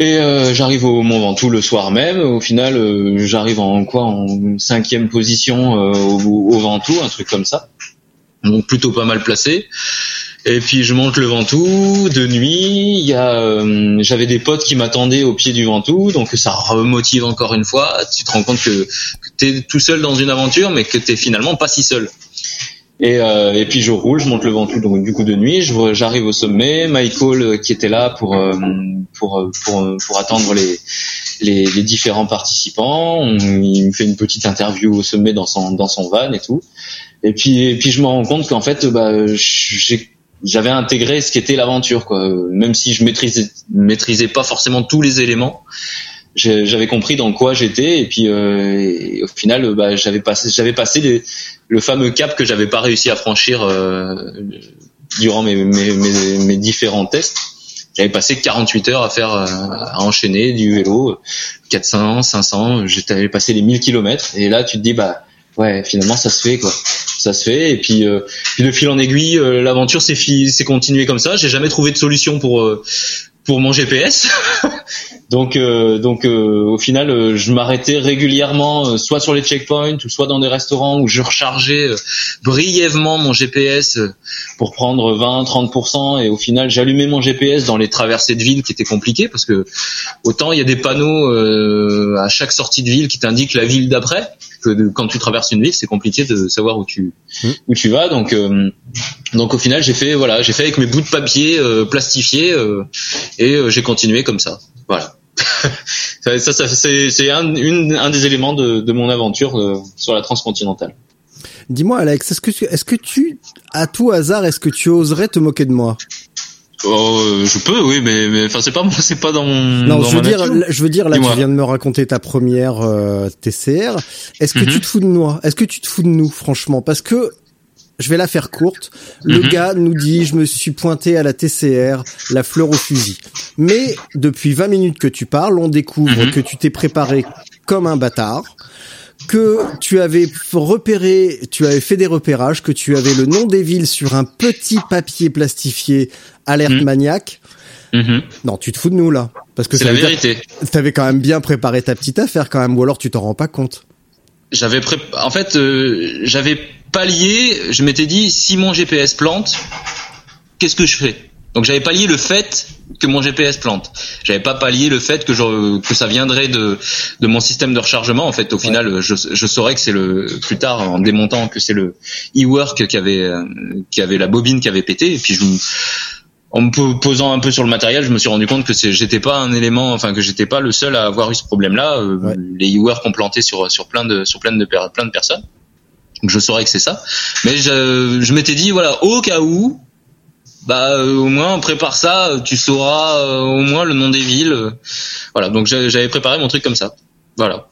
Et euh, j'arrive au Mont Ventoux le soir même. Au final, euh, j'arrive en quoi en cinquième position euh, au, au Ventoux, un truc comme ça. Donc plutôt pas mal placé. Et puis je monte le Ventoux de nuit. Il y a, euh, j'avais des potes qui m'attendaient au pied du Ventoux, donc ça remotive encore une fois. Tu te rends compte que, que t'es tout seul dans une aventure, mais que t'es finalement pas si seul. Et, euh, et puis je roule, je monte le Ventoux donc du coup de nuit, j'arrive au sommet, Michael euh, qui était là pour euh, pour euh, pour pour attendre les les, les différents participants, il me fait une petite interview au sommet dans son dans son van et tout. Et puis et puis je me rends compte qu'en fait bah j'ai j'avais intégré ce qu'était l'aventure quoi, même si je maîtrisais maîtrisais pas forcément tous les éléments. J'avais compris dans quoi j'étais et puis euh, au final bah, j'avais passé j'avais passé le fameux cap que j'avais pas réussi à franchir euh, durant mes, mes, mes, mes différents tests. J'avais passé 48 heures à faire euh, à enchaîner du vélo, 400, 500, j'avais passé les 1000 kilomètres et là tu te dis bah ouais finalement ça se fait quoi, ça se fait et puis, euh, puis de fil en aiguille euh, l'aventure s'est s'est continuée comme ça. J'ai jamais trouvé de solution pour euh, pour mon GPS. donc euh, donc euh, au final euh, je m'arrêtais régulièrement soit sur les checkpoints ou soit dans des restaurants où je rechargeais brièvement mon GPS pour prendre 20 30% et au final j'allumais mon GPS dans les traversées de ville qui étaient compliquées parce que autant il y a des panneaux à chaque sortie de ville qui t'indiquent la ville d'après que quand tu traverses une ville c'est compliqué de savoir où tu où tu vas. Donc euh, donc au final j'ai fait voilà j'ai fait avec mes bouts de papier euh, plastifiés euh, et euh, j'ai continué comme ça. Voilà. Ça, ça, ça, c'est c'est un, une- un des éléments de, de mon aventure euh, sur la transcontinentale. Dis-moi, Alex, est-ce que, tu- est-ce que tu, à tout hasard, est-ce que tu oserais te moquer de moi? Oh, euh, je peux oui mais mais enfin c'est pas moi c'est pas dans mon Non, dans je veux ma dire, nature. je veux dire, là, tu viens de me raconter ta première euh, TCR. Est-ce que Mhm. tu te fous de moi? Est-ce que tu te fous de nous, franchement? Parce que je vais la faire courte. Le Mhm. gars nous dit, je me suis pointé à la TCR, la fleur au fusil. Mais depuis 20 minutes que tu parles, on découvre Mhm. que tu t'es préparé comme un bâtard que tu avais repéré, tu avais fait des repérages, que tu avais le nom des villes sur un petit papier plastifié alerte Mhm. maniaque. Mhm. Non, tu te fous de nous là, parce que c'est la vérité T'avais quand même bien préparé ta petite affaire quand même, ou alors tu t'en rends pas compte. j'avais pré... en fait euh, j'avais pallié je m'étais dit si mon GPS plante qu'est-ce que je fais? Donc j'avais pallié le fait que mon GPS plante j'avais pas pallié le fait que je... que ça viendrait de de mon système de rechargement en fait au final je, je saurais que c'est le plus tard en démontant que c'est le e-work qui avait qui avait la bobine qui avait pété et puis je en me po- posant un peu sur le matériel, je me suis rendu compte que c'est- j'étais pas un élément, enfin que j'étais pas le seul à avoir eu ce problème-là. Euh, Ouais. Les e-work ont planté sur sur plein de sur plein de plein de personnes. Donc je saurais que c'est ça. Mais je, je m'étais dit voilà au cas où, bah euh, au moins on prépare ça, tu sauras euh, au moins le nom des villes. euh, voilà donc j'a- j'avais préparé mon truc comme ça. Voilà.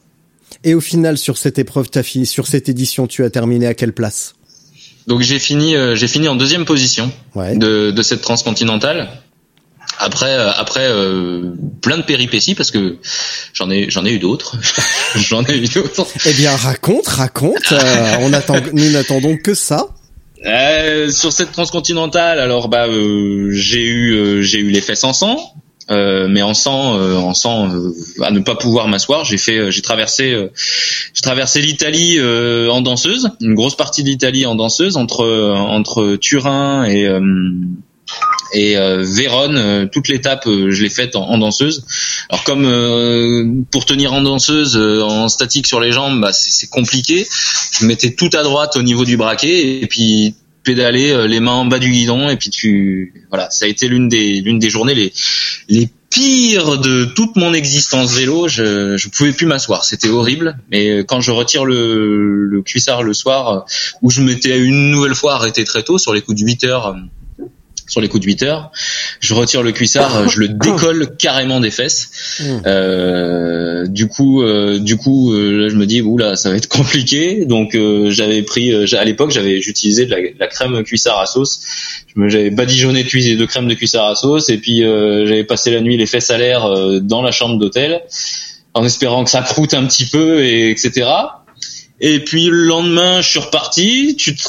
Et au final, sur cette épreuve, t'as fini, sur cette édition, tu as terminé à quelle place? Donc j'ai fini euh, j'ai fini en deuxième position. Ouais. de, de cette transcontinentale. Après, euh, après euh, plein de péripéties parce que j'en ai, j'en ai eu d'autres. j'en ai eu d'autres. Eh bien, raconte, raconte. euh, on attend, nous n'attendons que ça. Euh, sur cette transcontinentale, alors bah euh, j'ai eu, euh, j'ai eu les fesses en sang. euh, mais en sang, euh, en sang euh, à ne pas pouvoir m'asseoir. J'ai fait, j'ai traversé, j'ai traversé l'Italie en danseuse, une grosse partie de l'Italie en danseuse entre entre Turin et et Vérone, toute l'étape, je l'ai faite en, danseuse. Alors comme pour tenir en danseuse en statique sur les jambes, bah, c'est compliqué. Je mettais tout à droite au niveau du braquet et puis pédaler euh, les mains en bas du guidon et puis tu voilà ça a été l'une des l'une des journées les les pires de toute mon existence vélo je je pouvais plus m'asseoir c'était horrible mais euh, quand je retire le le cuissard le soir euh, où je m'étais une nouvelle fois arrêté très tôt sur les coups de 8 heures sur les coups de 8 heures. Je retire le cuissard, je le décolle carrément des fesses. Hmm. Euh, du coup, euh, du coup, euh, là, je me dis, oula, ça va être compliqué. Donc, euh, j'avais pris, à l'époque, j'avais utilisé de la, crème cuissard à sauce. J'avais badigeonné de, de crème de cuissard à sauce et puis j'avais passé la nuit les fesses à l'air dans la chambre d'hôtel en espérant que ça croûte un petit peu et etc. Et puis le lendemain, je suis reparti. Tu te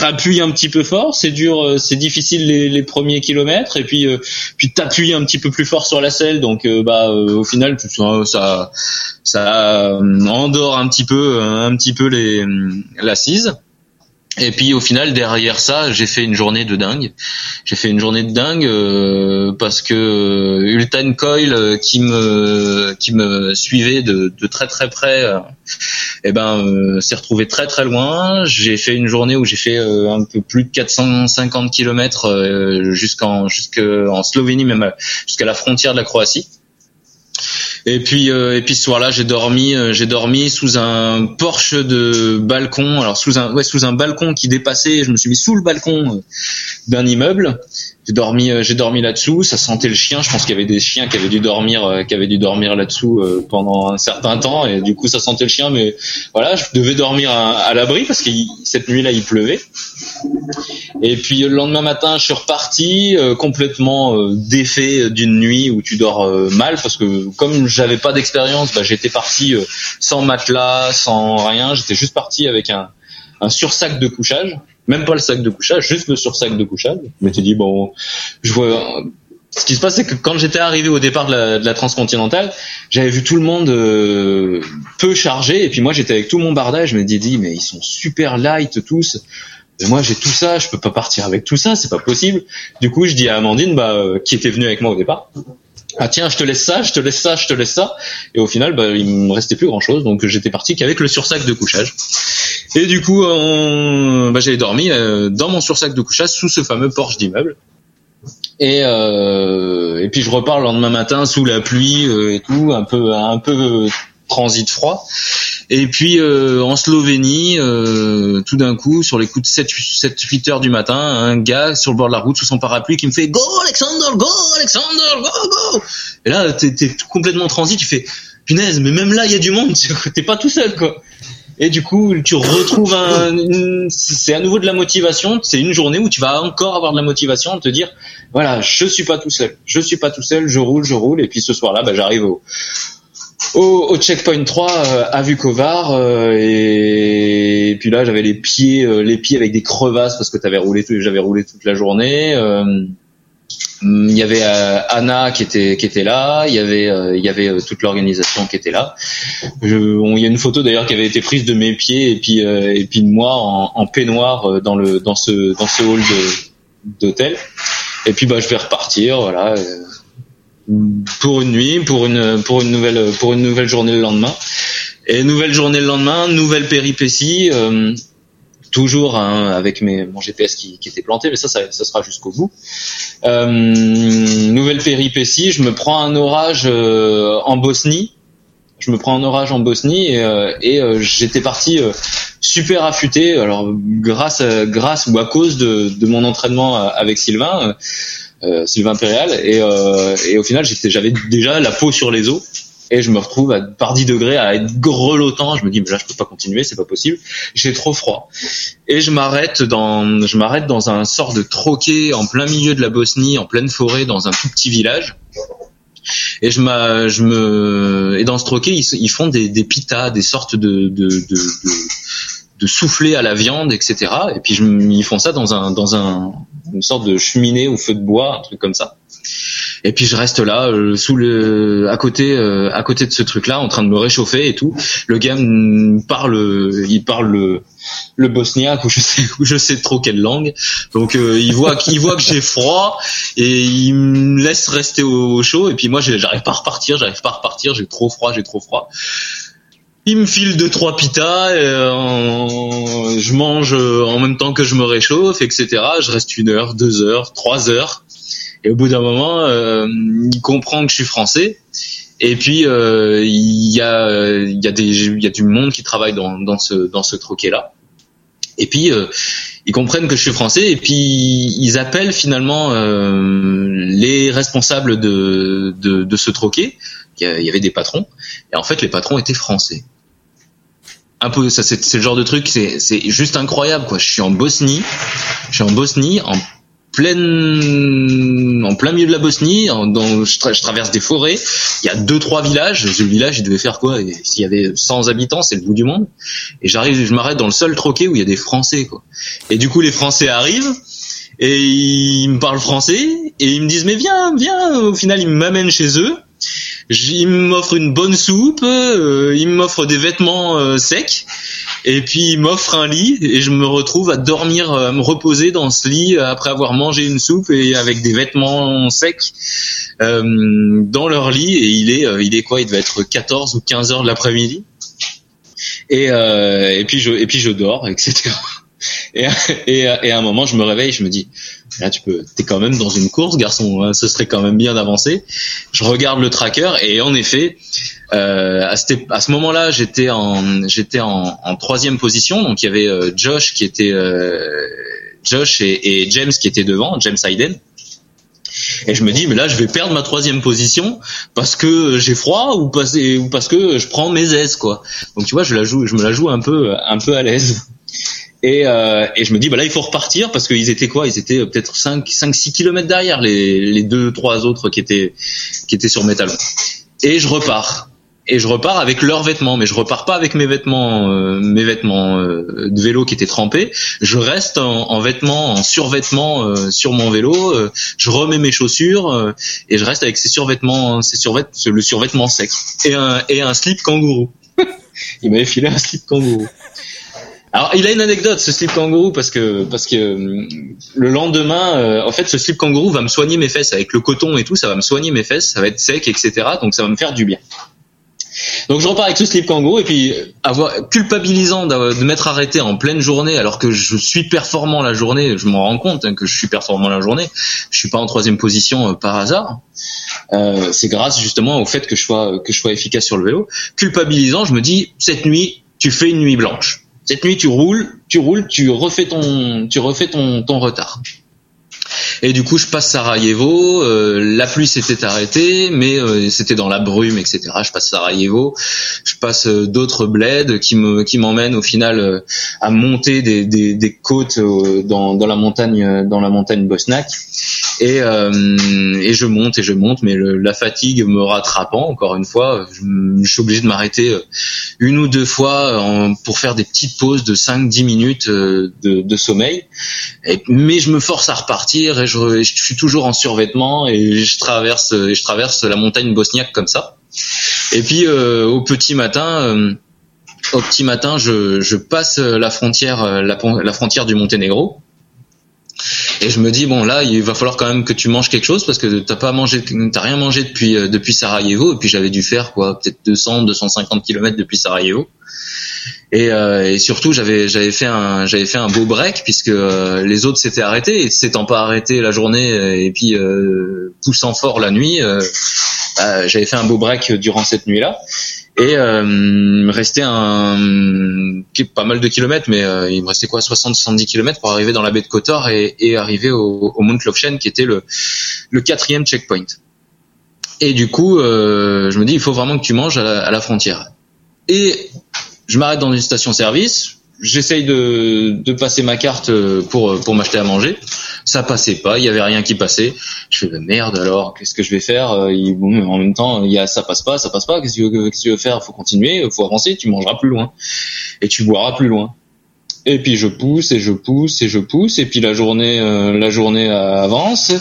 rappuies un petit peu fort. C'est dur, euh, c'est difficile les, les, premiers kilomètres. Et puis, euh, puis t'appuies un petit peu plus fort sur la selle. Donc, euh, bah, au final, ça, ça endort un petit peu, un petit peu les l'assise. Et puis au final derrière ça, j'ai fait une journée de dingue. J'ai fait une journée de dingue euh, parce que euh, Ultan Coil euh, qui me qui me suivait de, de très très près, eh ben s'est retrouvé très très loin. J'ai fait une journée où j'ai fait un peu plus de 450 km jusqu'en jusqu'en Slovénie même jusqu'à la frontière de la Croatie. Et puis euh, et puis ce soir-là, j'ai dormi euh, j'ai dormi sous un porche de balcon, alors sous un ouais sous un balcon qui dépassait, je me suis mis sous le balcon euh, d'un immeuble. J'ai dormi j'ai dormi là-dessous, ça sentait le chien, je pense qu'il y avait des chiens qui avaient dû dormir qui avaient dû dormir là-dessous pendant un certain temps et du coup ça sentait le chien mais voilà, je devais dormir à, l'abri parce que cette nuit-là il pleuvait. Et puis le lendemain matin, je suis reparti complètement défait d'une nuit où tu dors mal parce que comme j'avais pas d'expérience, bah, j'étais parti euh, sans matelas, sans rien. J'étais juste parti avec un, un sursac de couchage, même pas le sac de couchage, juste le sursac de couchage. Je m'étais dit bon, je vois. Ce qui se passe, c'est que quand j'étais arrivé au départ de la, transcontinentale, j'avais vu tout le monde euh, peu chargé, et puis moi j'étais avec tout mon bardage. Je me dit mais ils sont super light tous. Et moi j'ai tout ça, je peux pas partir avec tout ça, c'est pas possible. Du coup je dis à Amandine, bah, euh, qui était venue avec moi au départ, ah tiens, je te laisse ça, je te laisse ça, je te laisse ça. Et au final, bah, il me restait plus grand chose, donc j'étais parti qu'avec le sursac de couchage. Et du coup, on... bah, j'avais dormi euh, dans mon sursac de couchage sous ce fameux porche d'immeuble. Et euh, puis je repars le lendemain matin sous la pluie euh, et tout, un peu un peu transit froid. Et puis euh, en Slovénie, euh, tout d'un coup, sur les coups de 7, 7, 8 heures du matin, un gars sur le bord de la route sous son parapluie qui me fait Go Alexander, go Alexander, go, go Et là, t'es es complètement transit, tu fais Punaise, mais même là, il y a du monde, t'es pas tout seul, quoi. Et du coup, tu retrouves un, c'est à nouveau de la motivation. C'est une journée où tu vas encore avoir de la motivation de te dire, voilà, je suis pas tout seul, je suis pas tout seul, je roule, je roule. Et puis ce soir-là, bah, j'arrive au, au, checkpoint 3 euh, à Vukovar euh, et, puis là j'avais les pieds euh, les pieds avec des crevasses parce que t'avais roulé j'avais roulé toute la journée il y avait Anna qui était qui était là, il y avait il y avait toute l'organisation qui était là. il y a une photo d'ailleurs qui avait été prise de mes pieds et puis et puis de moi en, en, peignoir dans le dans ce dans ce hall d'hôtel. Et puis bah je vais repartir voilà pour une nuit, pour une pour une nouvelle pour une nouvelle journée le lendemain. Et nouvelle journée le lendemain, nouvelle péripétie. Euh, toujours hein, avec mes, mon GPS qui, qui, était planté, mais ça, ça, ça sera jusqu'au bout. Euh, nouvelle péripétie, je me prends un orage euh, en Bosnie. Je me prends un orage en Bosnie et, euh, et euh, j'étais parti super affûté. Alors grâce, grâce ou à cause de, de mon entraînement avec Sylvain euh, Sylvain Impérial et, euh, et au final j'avais déjà la peau sur les os et je me retrouve à, par 10 degrés à être grelottant. Je me dis mais là je peux pas continuer, c'est pas possible. J'ai trop froid et je m'arrête dans je m'arrête dans un sort de troquet en plein milieu de la Bosnie, en pleine forêt, dans un tout petit village. Et je, je me et dans ce troquet ils, font des, des pitas, des sortes de, de, de, de de souffler à la viande, etc. Et puis je, ils font ça dans un dans un une sorte de cheminée au feu de bois, un truc comme ça. Et puis je reste là, euh, sous le, à côté, euh, à côté de ce truc-là, en train de me réchauffer et tout. Le gars parle, il parle le, le bosniaque ou je sais, ou je sais trop quelle langue. Donc euh, il voit, il voit que j'ai froid et il me laisse rester au, chaud. Et puis moi, j'arrive pas à repartir, j'arrive pas à repartir. J'ai trop froid, j'ai trop froid. Il me file deux trois pitas, je mange en même temps que je me réchauffe, etc. Je reste une heure, deux heures, trois heures. Et au bout d'un moment, euh, il comprend que je suis français. Et puis euh, il y a il y a du monde qui travaille dans ce dans ce troquet là. Et puis euh, ils comprennent que je suis français et puis ils appellent finalement euh, les responsables de de ce troquet. Il y avait des patrons et en fait les patrons étaient français. Peu ça c'est le genre de truc c'est c'est juste incroyable quoi. Je suis en Bosnie, je suis en Bosnie en pleine, en plein milieu de la Bosnie, dans, je, traverse des forêts. Il y a deux trois villages. Ce village, il devait faire quoi? S'il y avait 100 habitants, c'est le bout du monde. Et j'arrive, je m'arrête dans le seul troquet où il y a des Français, quoi. Et du coup, les Français arrivent et ils me parlent français et ils me disent mais viens, viens. Au final, ils m'amènent chez eux. Ils m'offrent une bonne soupe, euh, ils m'offrent des vêtements euh, secs et puis il m'offre un lit et je me retrouve à dormir, à me reposer dans ce lit après avoir mangé une soupe et avec des vêtements secs euh, dans leur lit. Et il est, euh, il est quoi Il devait être 14 ou 15 heures de l'après-midi. Et, euh, et puis je, et puis je dors, etc. Et, et, et, à un moment, je me réveille, je me dis, là, tu peux, t'es quand même dans une course, garçon. Hein, ce serait quand même bien d'avancer. Je regarde le tracker et en effet, euh, à, ce moment-là, j'étais en, j'étais en, troisième position. Donc il y avait euh, Josh qui était, euh, Josh et, et, James qui étaient devant, James Hayden. Et je me dis, mais là, je vais perdre ma troisième position parce que j'ai froid ou parce, ou parce que je prends mes aises, quoi. Donc tu vois, je la joue, je me la joue un peu, un peu à l'aise. Et, euh, et je me dis, bah là, il faut repartir parce qu'ils étaient quoi? Ils étaient peut-être 5, 5, 6 kilomètres derrière les, les deux, trois autres qui étaient, qui étaient sur mes talons. Et je repars. Et je repars avec leurs vêtements, mais je repars pas avec mes vêtements, euh, mes vêtements euh, de vélo qui étaient trempés. Je reste en, en vêtements, en survêtements euh, sur mon vélo. je remets mes chaussures et je reste avec ces survêtements, ces survêtements, le survêtement sec et un et un slip kangourou. il m'avait filé un slip kangourou. Alors, il a une anecdote, ce slip kangourou, parce que parce que euh, le lendemain, euh, en fait, ce slip kangourou va me soigner mes fesses avec le coton et tout, ça va me soigner mes fesses, ça va être sec, etc. Donc, ça va me faire du bien. Donc, je repars avec ce slip kangourou et puis avoir culpabilisant de m'être arrêté en pleine journée alors que je suis performant la journée. Je m'en rends compte hein, que je suis performant la journée. Je suis pas en troisième position euh, par hasard. Euh, c'est grâce justement au fait que je sois que je sois efficace sur le vélo. Culpabilisant, je me dis cette nuit, tu fais une nuit blanche cette nuit, tu roules, tu roules, tu refais ton, tu refais ton, ton retard. Et du coup, je passe Sarajevo. Euh, la pluie s'était arrêtée, mais euh, c'était dans la brume, etc. Je passe Sarajevo. Je passe euh, d'autres bleds qui me qui m'emmènent au final à monter des, côtes dans, la montagne dans la montagne bosnaque. Et, je monte et je monte, mais la fatigue me rattrapant encore une fois, je, suis obligé de m'arrêter une ou deux fois pour faire des petites pauses de 5-10 minutes de, sommeil. Mais je me force à repartir et je, suis toujours en survêtement et je traverse, la montagne bosniaque comme ça. Et puis euh, au petit matin, euh, au petit matin, je, passe la, la, frontière du Monténégro. Et je me dis bon là, il va falloir quand même que tu manges quelque chose parce que t'as pas mangé, t'as rien mangé depuis euh, depuis Sarajevo. Et puis j'avais dû faire quoi, peut-être 200, 250 kilomètres depuis Sarajevo. Et, euh, et, surtout j'avais j'avais fait un j'avais fait un beau break puisque euh, les autres s'étaient arrêtés et s'étant pas arrêtés la journée euh, et puis euh, poussant fort la nuit bah, j'avais fait un beau break durant cette nuit là et il me restait un pas mal de kilomètres mais il me restait quoi 60 70 kilomètres pour arriver dans la baie de Kotor et, et arriver au, au Mount Lofshen qui était le le quatrième checkpoint. Et du coup je me dis il faut vraiment que tu manges à la, à la frontière. Et je m'arrête dans une station-service, j'essaye de, de, passer ma carte pour pour m'acheter à manger. Ça passait pas, il y avait rien qui passait. Je fais merde alors, qu'est-ce que je vais faire bon, En même temps, il y a ça passe pas, ça passe pas. Qu'est-ce que tu veux, tu veux faire Faut continuer, faut avancer. Tu mangeras plus loin et tu boiras plus loin. Et puis je pousse et je pousse et je pousse et puis la journée euh, la journée avance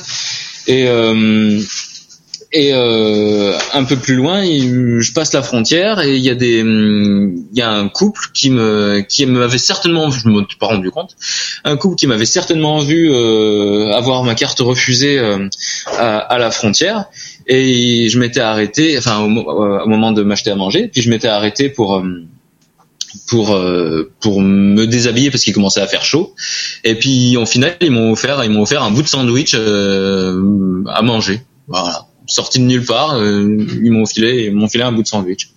et euh, Et euh, un peu plus loin, je passe la frontière et il y a des, hum, il y a un couple qui me, qui m'avait certainement, je me suis pas rendu compte, un couple qui m'avait certainement vu euh, avoir ma carte refusée euh, à, la frontière. Et je m'étais arrêté, enfin euh, au moment de m'acheter à manger, puis je m'étais arrêté pour euh, pour euh, pour me déshabiller parce qu'il commençait à faire chaud. Et puis au final ils m'ont offert ils m'ont offert un bout de sandwich euh, à manger. Voilà sorti de nulle part euh, ils m'ont filé ils m'ont filé un bout de sandwich.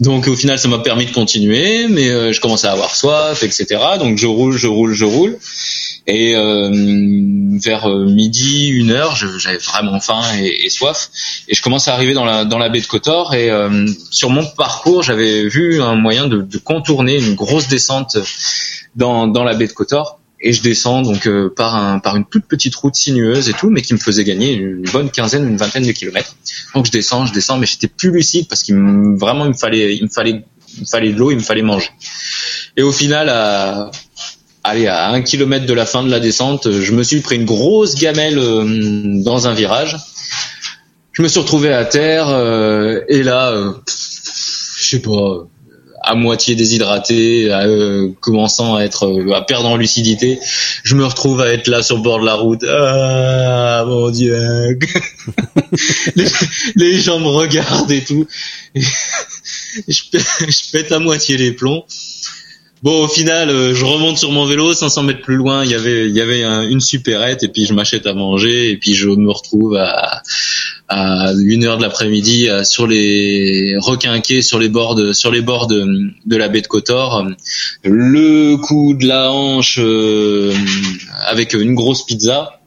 Donc au final ça m'a permis de continuer mais euh, je commençais à avoir soif etc donc je roule je roule je roule. Et euh, vers euh, midi une heure j'avais vraiment faim et, et soif. Et je commence à arriver dans la dans la baie de Kotor. Et euh, sur mon parcours j'avais vu un moyen de, de contourner une grosse descente dans dans la baie de Kotor et je descends donc euh, par un par une toute petite route sinueuse et tout mais qui me faisait gagner une bonne quinzaine une vingtaine de kilomètres. Donc je descends je descends mais j'étais plus lucide parce qu'il me, vraiment il me fallait il me fallait il me fallait de l'eau il me fallait manger. Et au final à allez à un kilomètre de la fin de la descente je me suis pris une grosse gamelle euh, dans un virage. Je me suis retrouvé à terre euh, et là euh, je sais pas à moitié déshydraté, euh, commençant à être euh, à perdre en lucidité, je me retrouve à être là sur le bord de la route. Ah mon dieu. les, gens me regardent et tout. Je, pète, à moitié les plombs. Bon, au final, euh, je remonte sur mon vélo, 500 mètres plus loin, il y avait, une supérette, et puis je m'achète à manger, et puis je me retrouve à, à une heure de l'après-midi euh, sur les requinqués sur les bords de, sur les bords de, de la baie de Kotor, le coup de la hanche euh, avec une grosse pizza.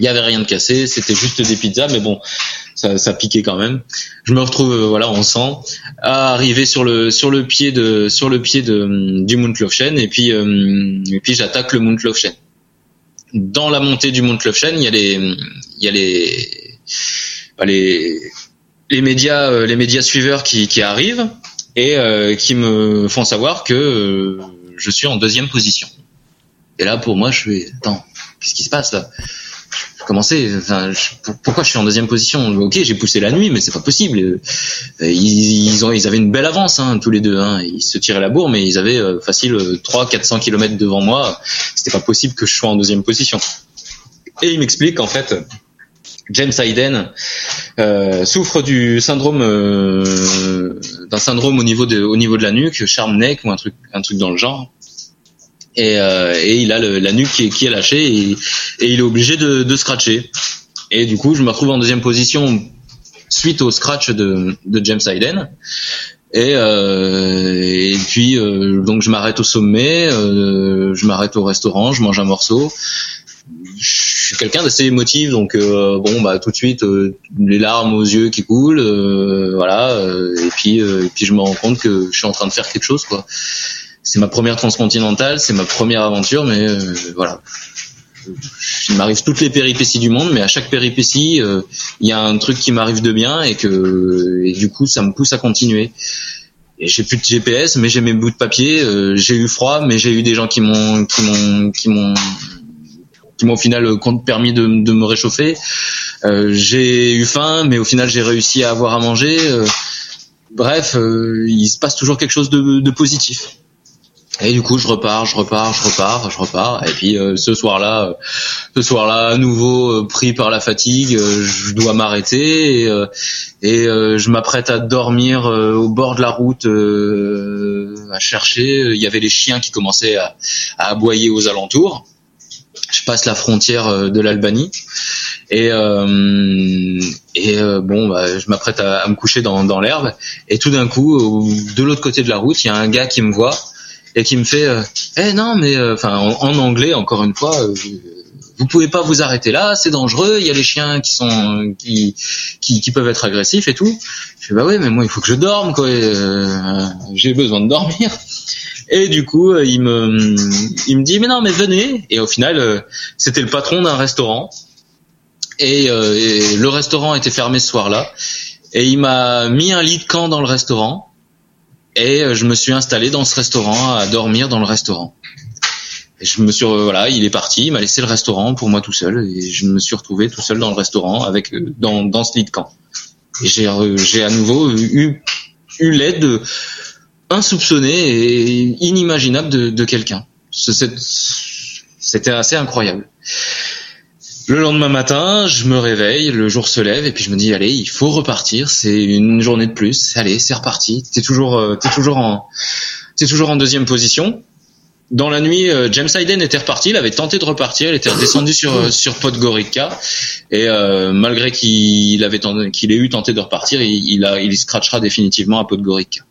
Il y avait rien de cassé, c'était juste des pizzas, mais bon, ça, ça piquait quand même. Je me retrouve euh, voilà en sang, à arriver sur le sur le pied de sur le pied de du Mount Lofshen et puis euh, et puis j'attaque le Mount Lofshen. Dans la montée du Mount Lofshen, il y a les il y a les bah, les les médias euh, les médias suiveurs qui qui arrivent et euh, qui me font savoir que euh, je suis en deuxième position. Et là pour moi je fais attends, qu'est-ce qui se passe là? Commencer. Enfin, je- pour- pourquoi je suis en deuxième position? Ok, j'ai poussé la nuit, mais c'est pas possible. Euh, Ils, ils ont, ils avaient une belle avance, hein, tous les deux. Hein. Ils se tiraient la bourre, mais ils avaient euh, facile 300-400 kilomètres devant moi. C'était pas possible que je sois en deuxième position. Et il m'explique qu'en fait, James Hayden euh, souffre du syndrome, euh, d'un syndrome au niveau de, au niveau de la nuque, charm neck ou un truc, un truc dans le genre. Et, euh, et il a le- la nuque qui est, qui est lâchée et, et il est obligé de, de scratcher. Et du coup, je me retrouve en deuxième position suite au scratch de, de James Hayden. Et, euh, et puis euh, donc je m'arrête au sommet, euh, je m'arrête au restaurant, je mange un morceau. Quelqu'un d'assez émotif, donc euh, bon bah tout de suite euh, les larmes aux yeux qui coulent, euh, voilà. euh, et puis euh, et puis je me rends compte que je suis en train de faire quelque chose quoi. C'est ma première transcontinentale, c'est ma première aventure, mais euh, voilà. Il m'arrive toutes les péripéties du monde, mais à chaque péripétie, il y a un truc qui m'arrive de bien et que et du coup ça me pousse à continuer. J'ai plus de GPS, mais j'ai mes bouts de papier. euh, j'ai eu froid, mais j'ai eu des gens qui m'ont qui m'ont qui m'ont qui m'ont au final euh, permis de, de me réchauffer. Euh, j'ai eu faim, mais au final j'ai réussi à avoir à manger. euh, bref, euh, il se passe toujours quelque chose de, de positif. Et du coup, je repars, je repars, je repars, je repars. Et puis euh, ce soir-là, euh, ce soir-là, à nouveau pris par la fatigue, je dois m'arrêter et, et je m'apprête à dormir au bord de la route, à chercher. Il y avait les chiens qui commençaient à, à aboyer aux alentours. Je passe la frontière euh, de l'Albanie. Et euh, et euh, bon, bah, je m'apprête à, à me coucher dans, dans l'herbe. Et tout d'un coup, de l'autre côté de la route, il y a un gars qui me voit et qui me fait euh, eh non mais euh, enfin en, anglais encore une fois vous pouvez pas vous arrêter là c'est dangereux il y a les chiens qui sont qui qui, peuvent être agressifs et tout. Je fais bah oui mais moi il faut que je dorme quoi euh, j'ai besoin de dormir et du coup euh, il me il me dit mais non mais venez. Et au final euh, c'était le patron d'un restaurant. Et, euh, et le restaurant était fermé ce soir-là. Et il m'a mis un lit de camp dans le restaurant. Et je me suis installé dans ce restaurant à dormir dans le restaurant. Et je me suis voilà, il est parti, il m'a laissé le restaurant pour moi tout seul. Et je me suis retrouvé tout seul dans le restaurant avec dans dans ce lit de camp. Et j'ai j'ai à nouveau eu eu l'aide insoupçonnée et inimaginable de, de quelqu'un. C'était assez incroyable. Le lendemain matin, je me réveille, le jour se lève et puis je me dis allez, il faut repartir, c'est une journée de plus. Allez, c'est reparti. T'es toujours euh, t'es toujours en t'es toujours en deuxième position. Dans la nuit, euh, James Hayden était reparti, il avait tenté de repartir, il était redescendu sur euh, sur Podgorica et malgré qu'il avait qu'il ait eu tenté de repartir, il, il il scratchera définitivement à Podgorica.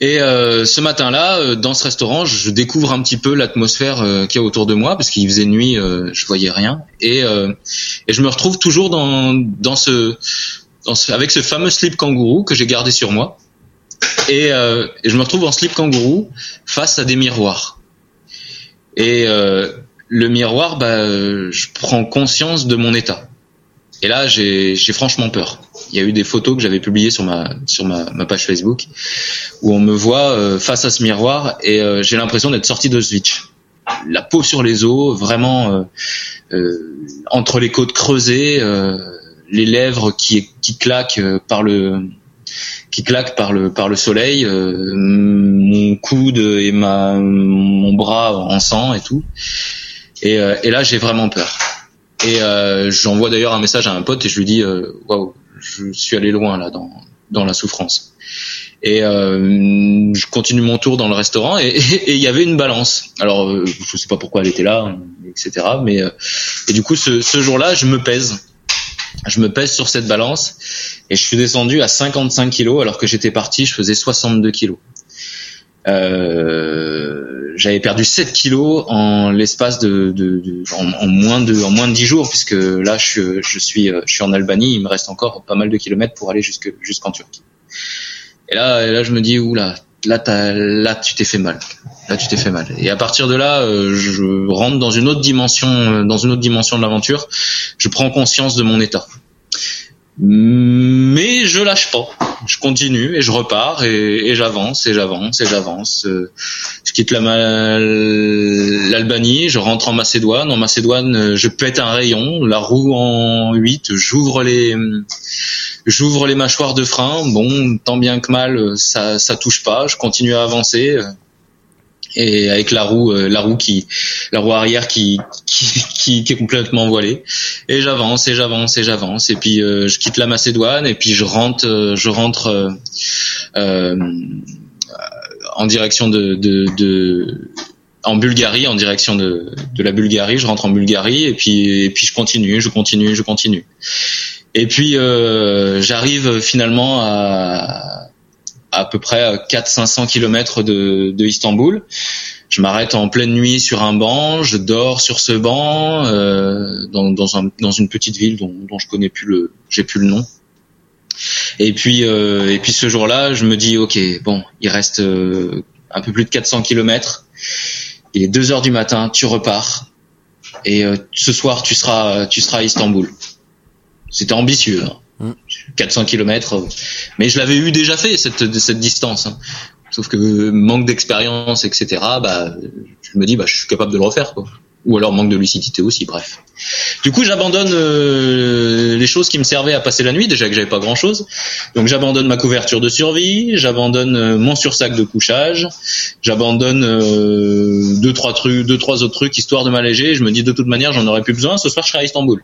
Et euh, ce matin-là, euh, dans ce restaurant, je découvre un petit peu l'atmosphère euh, qu'il y a autour de moi, parce qu'il faisait nuit, je voyais rien, et, et je me retrouve toujours dans, dans, ce, dans ce, avec ce fameux slip kangourou que j'ai gardé sur moi, et, et, je me retrouve en slip kangourou face à des miroirs. Et le miroir, bah, je prends conscience de mon état. Et là, j'ai franchement peur. Il y a eu des photos que j'avais publiées sur ma sur ma, ma, page Facebook où on me voit euh, face à ce miroir et euh, j'ai l'impression d'être sorti de Switch. La peau sur les os, vraiment euh, entre les côtes creusées, les lèvres qui qui claquent par le qui claquent par le par le soleil, mon coude et ma mon bras en sang et tout. Et, et là, j'ai vraiment peur. Et euh, j'envoie d'ailleurs un message à un pote et je lui dis euh, waouh, je suis allé loin là dans dans la souffrance. Et euh, je continue mon tour dans le restaurant et il y avait une balance. Alors euh, je sais pas pourquoi elle était là, etc. Mais euh, et du coup ce, ce jour-là, je me pèse. Je me pèse sur cette balance et je suis descendu à 55 kilos alors que j'étais parti, je faisais 62 kilos. Euh, j'avais perdu 7 kilos en l'espace de, de, de en, moins de en moins de 10 jours puisque là je, je suis je suis en Albanie. Il me reste encore pas mal de kilomètres pour aller jusque jusqu'en Turquie. Et là là je me dis oula là là là tu t'es fait mal. Là tu t'es fait mal. Et à partir de là euh, je rentre dans une autre dimension dans une autre dimension de l'aventure. Je prends conscience de mon état mais je lâche pas. Je continue et je repars et, j'avance et j'avance et j'avance. Euh, je quitte l'Albanie, je rentre en Macédoine. En Macédoine, je pète un rayon, la roue en 8, j'ouvre les j'ouvre les mâchoires de frein. Bon, tant bien que mal, ça ça touche pas. Je continue à avancer et avec la roue euh, la roue qui la roue arrière qui qui, qui, est complètement voilée. Et j'avance et j'avance et j'avance. Et puis euh, je quitte la Macédoine et puis je rentre euh, je rentre euh, en direction de, de, de, en Bulgarie en direction de, de la Bulgarie. Je rentre en Bulgarie et puis et puis je continue je continue je continue. Et puis j'arrive finalement à à peu près 400-500 km de, de Istanbul. Je m'arrête en pleine nuit sur un banc, je dors sur ce banc euh, dans, dans, un, dans, une petite ville dont, dont je connais plus le, j'ai plus le nom. Et puis euh, et puis ce jour-là, je me dis ok bon, il reste euh, un peu plus de 400 km. Il est 2 heures du matin, tu repars et euh, ce soir tu seras tu seras à Istanbul. C'était ambitieux. Hein. 400 km. Mais je l'avais eu déjà fait cette, cette distance. Hein. Sauf que manque d'expérience, etc. Bah, je me dis, bah, je suis capable de le refaire, quoi. Ou alors manque de lucidité aussi, bref. Du coup, j'abandonne euh, les choses qui me servaient à passer la nuit, déjà que j'avais pas grand chose. Donc, j'abandonne ma couverture de survie, j'abandonne euh, mon sursac de couchage, j'abandonne euh, deux trois trucs, deux trois autres trucs histoire de m'alléger. Je me dis de toute manière, j'en aurais plus besoin. Ce soir, je serai à Istanbul.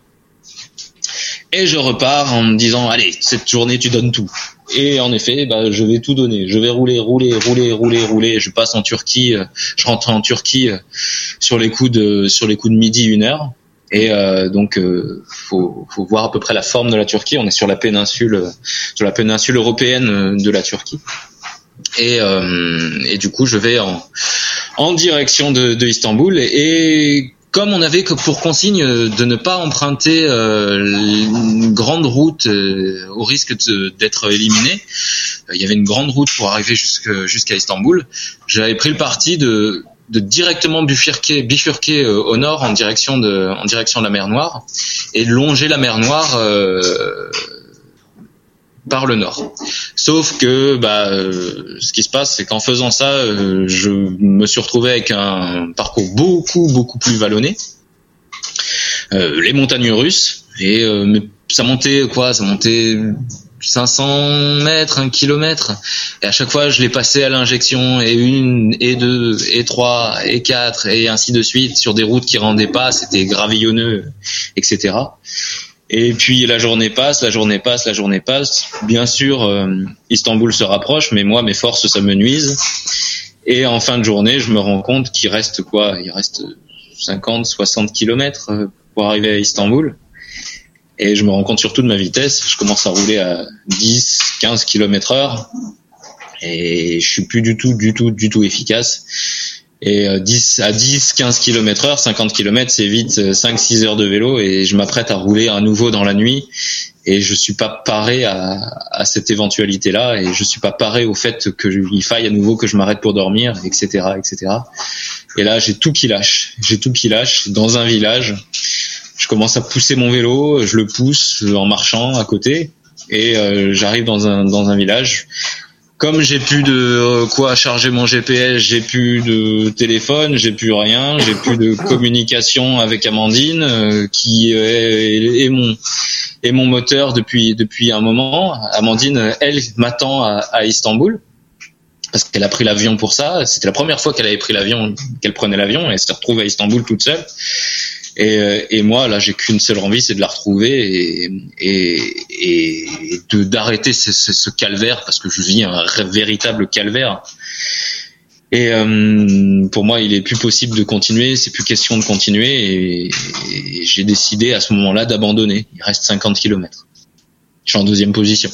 Et je repars en me disant, allez, cette journée, tu donnes tout. Et en effet, bah, je vais tout donner. Je vais rouler, rouler, rouler, rouler, rouler. Je passe en Turquie. Euh, je rentre en Turquie euh, sur les coups de sur les coups de midi, une heure. Et euh, donc, euh, faut, faut voir à peu près la forme de la Turquie. On est sur la péninsule, sur la péninsule européenne de la Turquie. Et, et du coup, je vais en, en direction de, de Istanbul. Et comme on avait que pour consigne de ne pas emprunter euh, une grande route euh, au risque d'être éliminé, euh, il y avait une grande route pour arriver jusqu'à Istanbul. J'avais pris le parti de, directement bifurquer, bifurquer au nord en direction de, en direction de la mer Noire et longer la mer Noire par le nord. Sauf que bah, euh, ce qui se passe, c'est qu'en faisant ça, euh, je me suis retrouvé avec un parcours beaucoup beaucoup plus vallonné. Euh, les montagnes russes et ça montait quoi Ça montait 500 mètres, un kilomètre. Et à chaque fois, je les passais à l'injection et une, et deux, et trois, et quatre, et ainsi de suite sur des routes qui rendaient pas. C'était gravillonneux, etc. Et puis la journée passe, la journée passe, la journée passe. Bien sûr, euh, Istanbul se rapproche, mais moi, mes forces, ça me nuise. Et en fin de journée, je me rends compte qu'il reste quoi? Il reste 50, 60 kilomètres euh, pour arriver à Istanbul. Et je me rends compte surtout de ma vitesse. Je commence à rouler à 10, 15 km heure. Et je suis plus du tout, du tout, du tout efficace. Et 10, euh, à 10, 15 km heure, 50 km, c'est vite 5, euh, 6 heures de vélo et je m'apprête à rouler à nouveau dans la nuit et je suis pas paré à, à cette éventualité-là et je suis pas paré au fait que il faille à nouveau que je m'arrête pour dormir, etc., etc. Et là, j'ai tout qui lâche. J'ai tout qui lâche dans un village je commence à pousser mon vélo, je le pousse en marchant à côté et euh, j'arrive dans un dans un village. Comme j'ai plus de euh, quoi charger mon GPS, j'ai plus de téléphone, j'ai plus rien, j'ai plus de communication avec Amandine euh, qui est, mon est mon moteur depuis depuis un moment. Amandine, elle m'attend à, à Istanbul parce qu'elle a pris l'avion pour ça. C'était la première fois qu'elle avait pris l'avion, qu'elle prenait l'avion, et elle se retrouve à Istanbul toute seule. Et, euh, et moi, là, j'ai qu'une seule envie, c'est de la retrouver et, et, et de d'arrêter ce, ce, calvaire parce que je vis un véritable calvaire. Et euh, pour moi, il est plus possible de continuer. C'est plus question de continuer. Et, et j'ai décidé à ce moment-là d'abandonner. Il reste 50 km. Je suis en deuxième position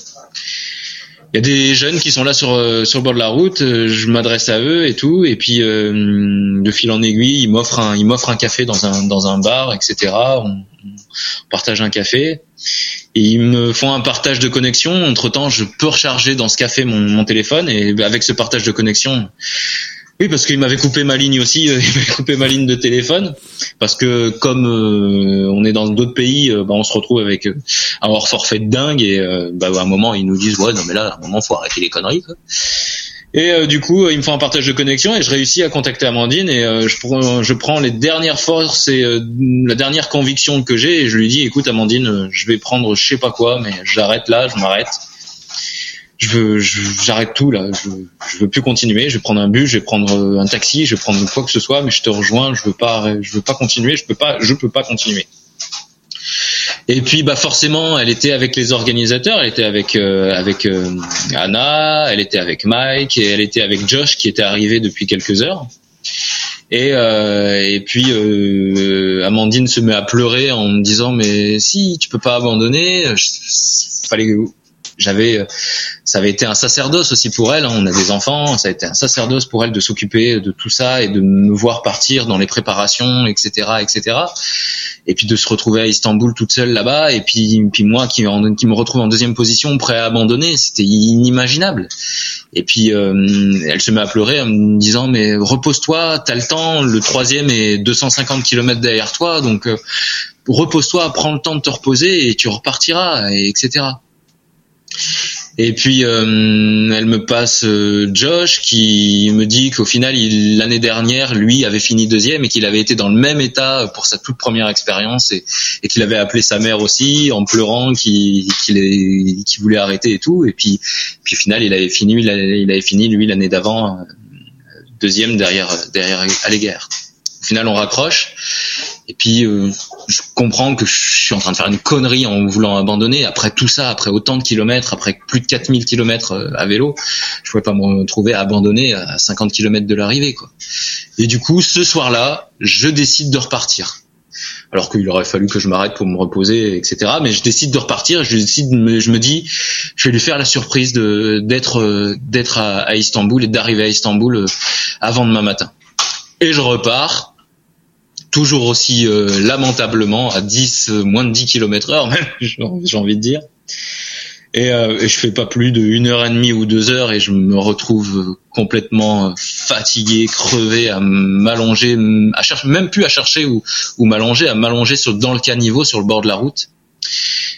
il y a des jeunes qui sont là sur euh, sur le bord de la route. Euh, je m'adresse à eux et tout, et puis euh, de fil en aiguille, ils m'offrent un ils m'offrent un café dans un dans un bar, etc. On, partage un café. Et ils me font un partage de connexion. Entre temps, je peux recharger dans ce café mon, mon téléphone et avec ce partage de connexion, oui, parce qu'il m'avait coupé ma ligne aussi, euh, il m'avait coupé ma ligne de téléphone, parce que comme euh, on est dans d'autres pays, euh, bah, on se retrouve avec un hors forfait de dingue et bah, à un moment ils nous disent ouais non mais là à un moment faut arrêter les conneries. Quoi. Et du coup, ils me font un partage de connexion et je réussis à contacter Amandine et je, prends, je prends les dernières forces et la dernière conviction que j'ai et je lui dis écoute Amandine, je vais prendre je sais pas quoi, mais j'arrête là, je m'arrête je veux, j'arrête tout là, je, je veux plus continuer, je vais prendre un bus, je vais prendre euh, un taxi, je vais prendre quoi que ce soit, mais je te rejoins, je veux pas, je veux pas continuer, je peux pas, je peux pas continuer. Et puis bah forcément, elle était avec les organisateurs, elle était avec euh, avec euh, Anna, elle était avec Mike. Et elle était avec Josh qui était arrivé depuis quelques heures. Et, euh, et puis euh, Amandine se met à pleurer en me disant mais si tu peux pas abandonner, fallait j'avais euh, ça avait été un sacerdoce aussi pour elle hein. on a des enfants ça a été un sacerdoce pour elle de s'occuper de tout ça et de me voir partir dans les préparations etc etc et puis de se retrouver à Istanbul toute seule là-bas et puis puis moi qui, me retrouve en deuxième position prêt à abandonner c'était inimaginable. Et puis euh, elle se met à pleurer en me disant mais repose-toi t'as le temps le troisième est 250 km derrière toi donc euh, repose-toi prends le temps de te reposer et tu repartiras et etc et puis euh, elle me passe euh, Josh qui me dit qu'au final l'année dernière lui avait fini deuxième et qu'il avait été dans le même état pour sa toute première expérience et, qu'il avait appelé sa mère aussi en pleurant qu'il voulait arrêter et tout et puis puis au final il avait fini il avait, fini lui l'année d'avant euh, deuxième derrière derrière Alléguerre. Au final on raccroche et puis euh, je comprends que je suis en train de faire une connerie en voulant abandonner. Après tout ça, après autant de kilomètres, après plus de 4000 kilomètres euh, à vélo, je pouvais pas me retrouver à abandonner à 50 kilomètres de l'arrivée. quoi. Et du coup, ce soir-là, je décide de repartir. Alors qu'il aurait fallu que je m'arrête pour me reposer, etc. Mais je décide de repartir. Je décide, je me dis, je vais lui faire la surprise d'être euh, à, à Istanbul et d'arriver à Istanbul avant demain matin. Et je repars toujours aussi euh, lamentablement à 10 euh, moins de 10 km heure même j'ai envie de dire. Et, euh, et, je fais pas plus de une heure et demie ou deux heures et je me retrouve complètement fatigué crevé à m'allonger à chercher même plus à chercher ou, ou m'allonger à m'allonger sur dans le caniveau sur le bord de la route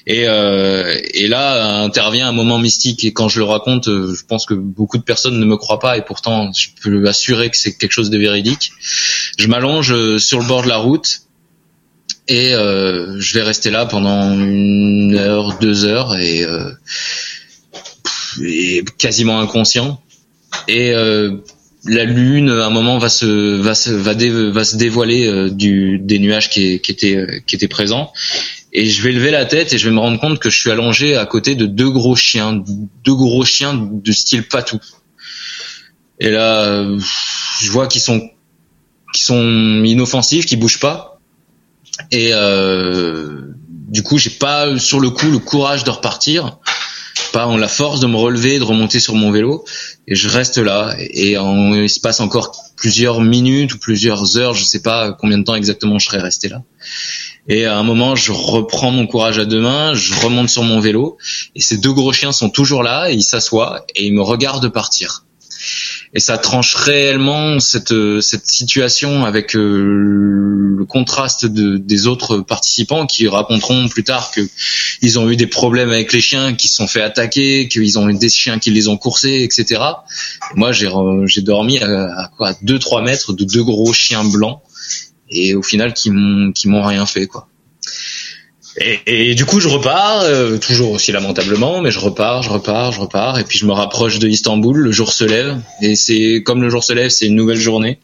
Et, euh, et là intervient un moment mystique et quand je le raconte, euh, je pense que beaucoup de personnes ne me croient pas et pourtant je peux assurer que c'est quelque chose de véridique. Je m'allonge euh, sur le bord de la route et je vais rester là pendant une heure, deux heures et, quasiment inconscient. Et la lune, à un moment, va se va se va, se dévoiler du des nuages qui, qui qui étaient présents. Et je vais lever la tête et je vais me rendre compte que je suis allongé à côté de deux gros chiens, deux gros chiens de style patou. Et là, euh, je vois qu'ils sont qui sont inoffensifs, qui bougent pas. Et euh, du coup, j'ai pas sur le coup le courage de repartir, pas en la force de me relever, de remonter sur mon vélo. Et je reste là. Et en, il se passe encore plusieurs minutes ou plusieurs heures, je sais pas combien de temps exactement je serais resté là. Et à un moment, je reprends mon courage à deux mains, je remonte sur mon vélo, et ces deux gros chiens sont toujours là, et ils s'assoient, et ils me regardent partir. Et ça tranche réellement cette, cette situation avec euh, le contraste de, des autres participants qui raconteront plus tard que ils ont eu des problèmes avec les chiens, qui se sont fait attaquer, qu'ils ont eu des chiens qui les ont coursés, etc. Et moi, j'ai j'ai dormi à, à quoi, 2-3 mètres de deux gros chiens blancs et au final qui m'ont qui m'ont rien fait quoi. Et, et du coup je repars euh, toujours aussi lamentablement, mais je repars, je repars, je repars et puis je me rapproche de Istanbul. Le jour se lève et c'est comme le jour se lève, c'est une nouvelle journée.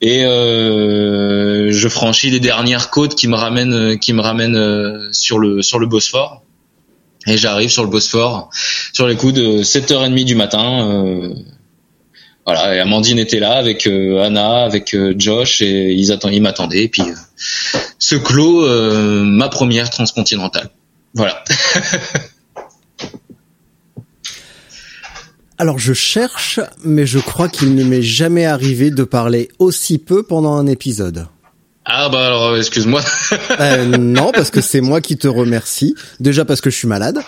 Et euh, je franchis les dernières côtes qui me ramènent qui me ramènent euh, sur le sur le Bosphore. Et j'arrive sur le Bosphore sur les coups de 7h30 du matin. Euh, voilà, et Amandine était là avec euh, Anna, avec euh, Josh, et ils, attend, ils m'attendaient. Et puis, euh, se clôt euh, ma première transcontinentale. Voilà. Alors je cherche, mais je crois qu'il ne m'est jamais arrivé de parler aussi peu pendant un épisode. Ah bah alors, excuse-moi. Euh, non, parce que c'est moi qui te remercie. Déjà parce que je suis malade.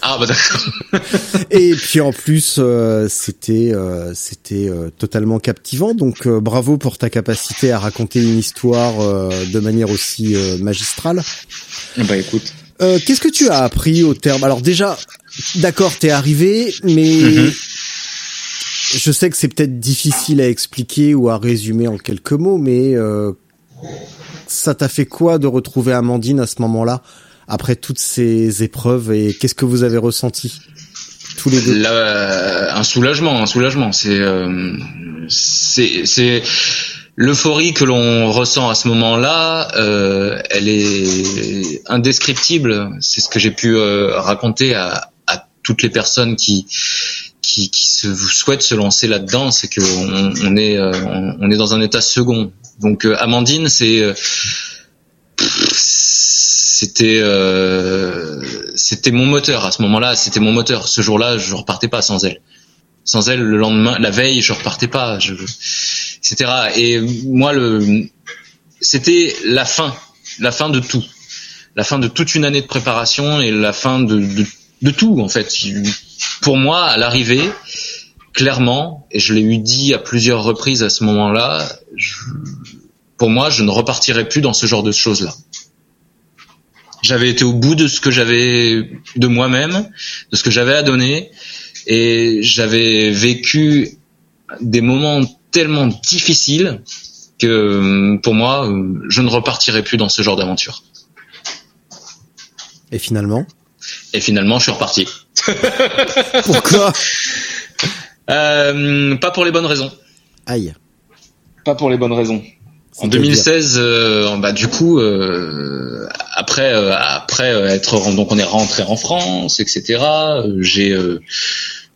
ah bah d'accord. Et puis en plus, euh, c'était euh, c'était euh, totalement captivant. Donc euh, bravo pour ta capacité à raconter une histoire euh, de manière aussi euh, magistrale. bah écoute. Euh, Qu'est-ce que tu as appris au terme? Alors déjà, d'accord, t'es arrivé, mais Mhm. je sais que c'est peut-être difficile à expliquer ou à résumer en quelques mots, mais euh, ça t'a fait quoi de retrouver Amandine à ce moment-là, après toutes ces épreuves, et qu'est-ce que vous avez ressenti tous les deux? Là, un soulagement, un soulagement. C'est euh, c'est c'est l'euphorie que l'on ressent à ce moment-là. euh, elle est indescriptible. C'est ce que j'ai pu euh, raconter à, toutes les personnes qui qui, se souhaitent se lancer là-dedans. C'est que on, on est euh, on est dans un état second. Donc euh, Amandine, c'est euh, c'était euh, c'était mon moteur à ce moment-là c'était mon moteur. Ce jour-là je repartais pas sans elle. Sans elle le lendemain la veille je repartais pas je, etc et moi le c'était la fin la fin de tout. La fin de toute une année de préparation et la fin de de, de tout en fait. Pour moi à l'arrivée clairement et je l'ai eu dit à plusieurs reprises à ce moment-là pour moi je ne repartirai plus dans ce genre de choses là j'avais été au bout de ce que j'avais de moi-même, de ce que j'avais à donner, et j'avais vécu des moments tellement difficiles que pour moi, je ne repartirai plus dans ce genre d'aventure. Et finalement? Et finalement, je suis reparti. Pourquoi? Euh, pas pour les bonnes raisons. Aïe. Pas pour les bonnes raisons. En C'est-à-dire 2016, euh, bah du coup, euh, après euh, après euh, être donc on est rentré en France, etc. J'ai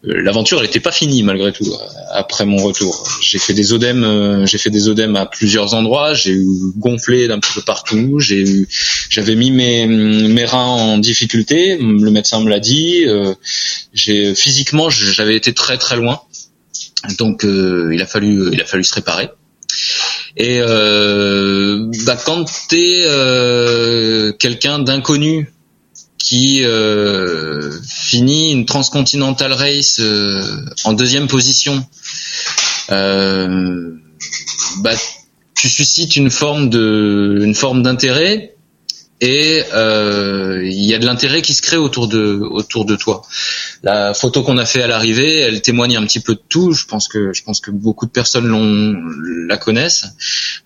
l'aventure elle était pas finie malgré tout après mon retour. J'ai fait des odèmes, euh, j'ai fait des odèmes à plusieurs endroits. J'ai eu gonflé d'un petit peu partout. J'ai eu, j'avais mis mes mes reins en difficulté. Le médecin me l'a dit. euh, j'ai physiquement j'avais été très très loin. Donc euh, il a fallu il a fallu se réparer. Et euh, bah, quand t'es euh, quelqu'un d'inconnu qui euh, finit une transcontinental race euh, en deuxième position, euh, bah, tu suscites une forme de une forme d'intérêt et euh, il y a de l'intérêt qui se crée autour de autour de toi. La photo qu'on a fait à l'arrivée, elle témoigne un petit peu de tout. Je pense que je pense que beaucoup de personnes l'ont la connaissent.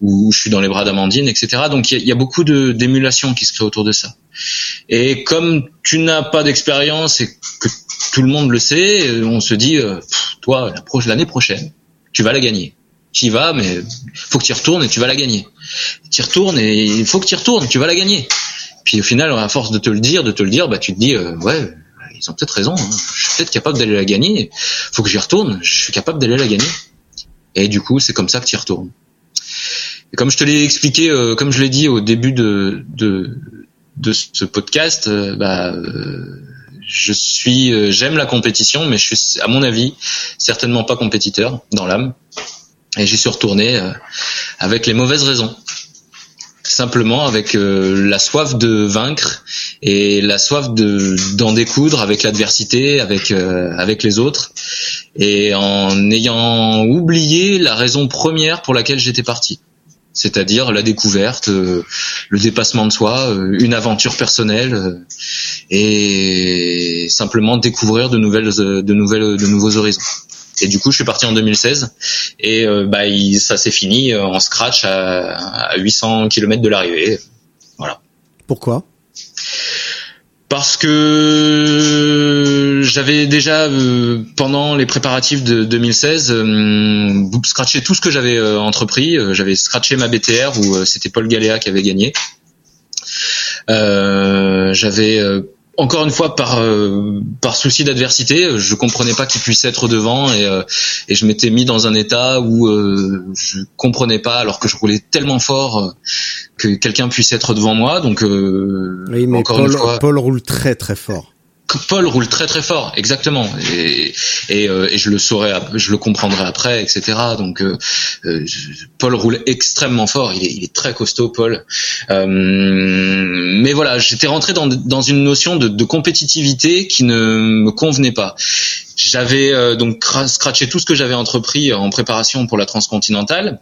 Où je suis dans les bras d'Amandine, etc. Donc il y a, beaucoup de d'émulation qui se crée autour de ça. Et comme tu n'as pas d'expérience et que tout le monde le sait, on se dit, euh, toi, l'année prochaine, tu vas la gagner. Tu y vas, mais faut que tu y retournes et tu vas la gagner. Tu y retournes et il faut que tu y retournes, tu vas la gagner. Puis au final, à force de te le dire, de te le dire, bah tu te dis, euh, ouais, ils ont peut-être raison. Hein. Je suis peut-être capable d'aller la gagner. Faut que j'y retourne. Je suis capable d'aller la gagner. Et du coup, c'est comme ça que tu y retournes. Et comme je te l'ai expliqué, euh, comme je l'ai dit au début de de, de ce podcast, euh, bah je suis, j'aime la compétition, mais je suis, à mon avis, certainement pas compétiteur dans l'âme. Et j'y suis retourné euh, avec les mauvaises raisons. Simplement avec euh, la soif de vaincre et la soif de d'en découdre avec l'adversité, avec euh, avec les autres, et en ayant oublié la raison première pour laquelle j'étais parti, c'est-à-dire la découverte, le dépassement de soi, une aventure personnelle, et simplement découvrir de nouvelles de nouvelles de nouveaux horizons. Et du coup, je suis parti en 2016 et euh, bah ça s'est fini euh, en scratch à, 800 km de l'arrivée. Voilà. Pourquoi? Parce que j'avais déjà euh, pendant les préparatifs de 2016 euh, scratché tout ce que j'avais entrepris. j'avais scratché ma BTR où c'était Paul Galéa qui avait gagné. j'avais encore une fois par euh, par souci d'adversité, je comprenais pas qu'il puisse être devant et euh, et je m'étais mis dans un état où euh, je comprenais pas alors que je roulais tellement fort que quelqu'un puisse être devant moi. Donc oui, mais encore une fois, Paul roule très très fort. Paul roule très très fort, exactement, et, euh, je le saurai, je le comprendrai après, etc. Donc euh, euh, Paul roule extrêmement fort, il est, très costaud, Paul. mais voilà, j'étais rentré dans, une notion de compétitivité qui ne me convenait pas. J'avais euh, donc scratché tout ce que j'avais entrepris en préparation pour la transcontinentale,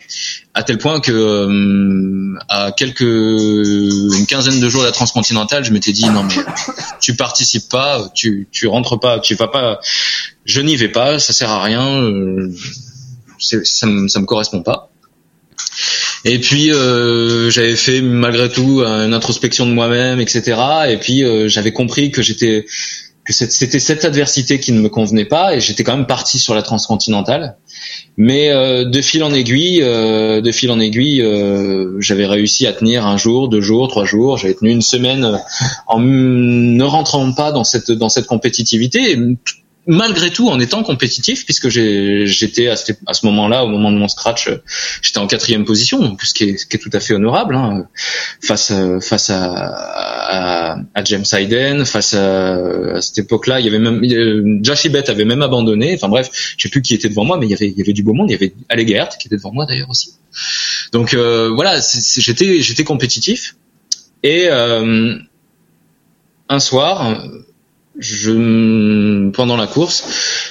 à tel point que euh, à quelques une quinzaine de jours de la transcontinentale, je m'étais dit non mais tu participes pas, tu tu rentres pas, tu vas pas, je n'y vais pas, ça sert à rien, euh, ça me ça me correspond pas. Et puis euh, j'avais fait malgré tout une introspection de moi-même, etc. Et puis j'avais compris que j'étais que c'était cette adversité qui ne me convenait pas et j'étais quand même parti sur la transcontinentale. Mais euh, de fil en aiguille, euh, de fil en aiguille, euh, j'avais réussi à tenir un jour, deux jours, trois jours. J'avais tenu une semaine en ne rentrant pas dans cette dans cette compétitivité malgré tout en étant compétitif puisque j'étais à, ce moment-là au moment de mon scratch j'étais en quatrième position ce qui est, ce qui est tout à fait honorable hein, face face à, à, James Hayden face à, cette époque-là il y avait même Bett avait même abandonné enfin bref je sais plus qui était devant moi mais il y avait il y avait du beau monde il y avait Allegert qui était devant moi d'ailleurs aussi. Donc euh, voilà j'étais j'étais compétitif et euh, un soir je pendant la course,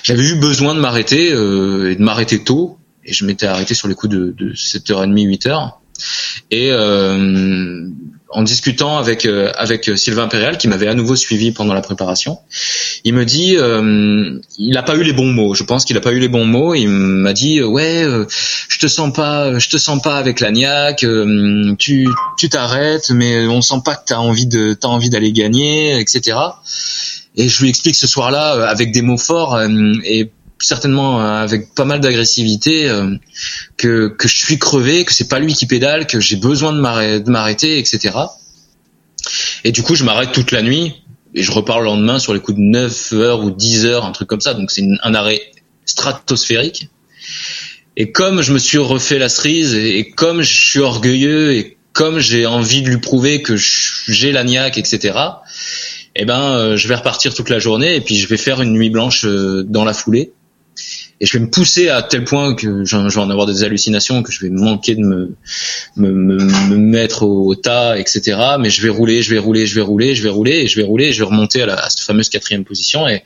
j'avais eu besoin de m'arrêter euh, et de m'arrêter tôt. Et je m'étais arrêté sur les coups de, de 7h30, 8h. Et euh, en discutant avec euh, avec Sylvain Impérial, qui m'avait à nouveau suivi pendant la préparation, il me dit, euh, il n'a pas eu les bons mots. Je pense qu'il n'a pas eu les bons mots. Il m'a dit, ouais, je te sens pas, je te sens pas avec l'agnac. tu tu t'arrêtes, mais on sent pas que t'as envie de t'as envie d'aller gagner, etc. Et je lui explique ce soir-là euh, avec des mots forts euh, et certainement euh, avec pas mal d'agressivité que que je suis crevé, que c'est pas lui qui pédale, que j'ai besoin de m'arrêter, etc. Et du coup, je m'arrête toute la nuit et je repars le lendemain sur les coups de 9 heures ou 10 heures, un truc comme ça. Donc c'est un arrêt stratosphérique. Et comme je me suis refait la cerise et, comme je suis orgueilleux et comme j'ai envie de lui prouver que j'ai la niaque, etc eh ben euh, je vais repartir toute la journée et puis je vais faire une nuit blanche euh, dans la foulée et je vais me pousser à tel point que je vais en avoir des hallucinations que je vais manquer de me me, me, mettre au, tas etc mais je vais rouler je vais rouler je vais rouler je vais rouler et je vais rouler et je vais remonter à, la, à cette fameuse quatrième position et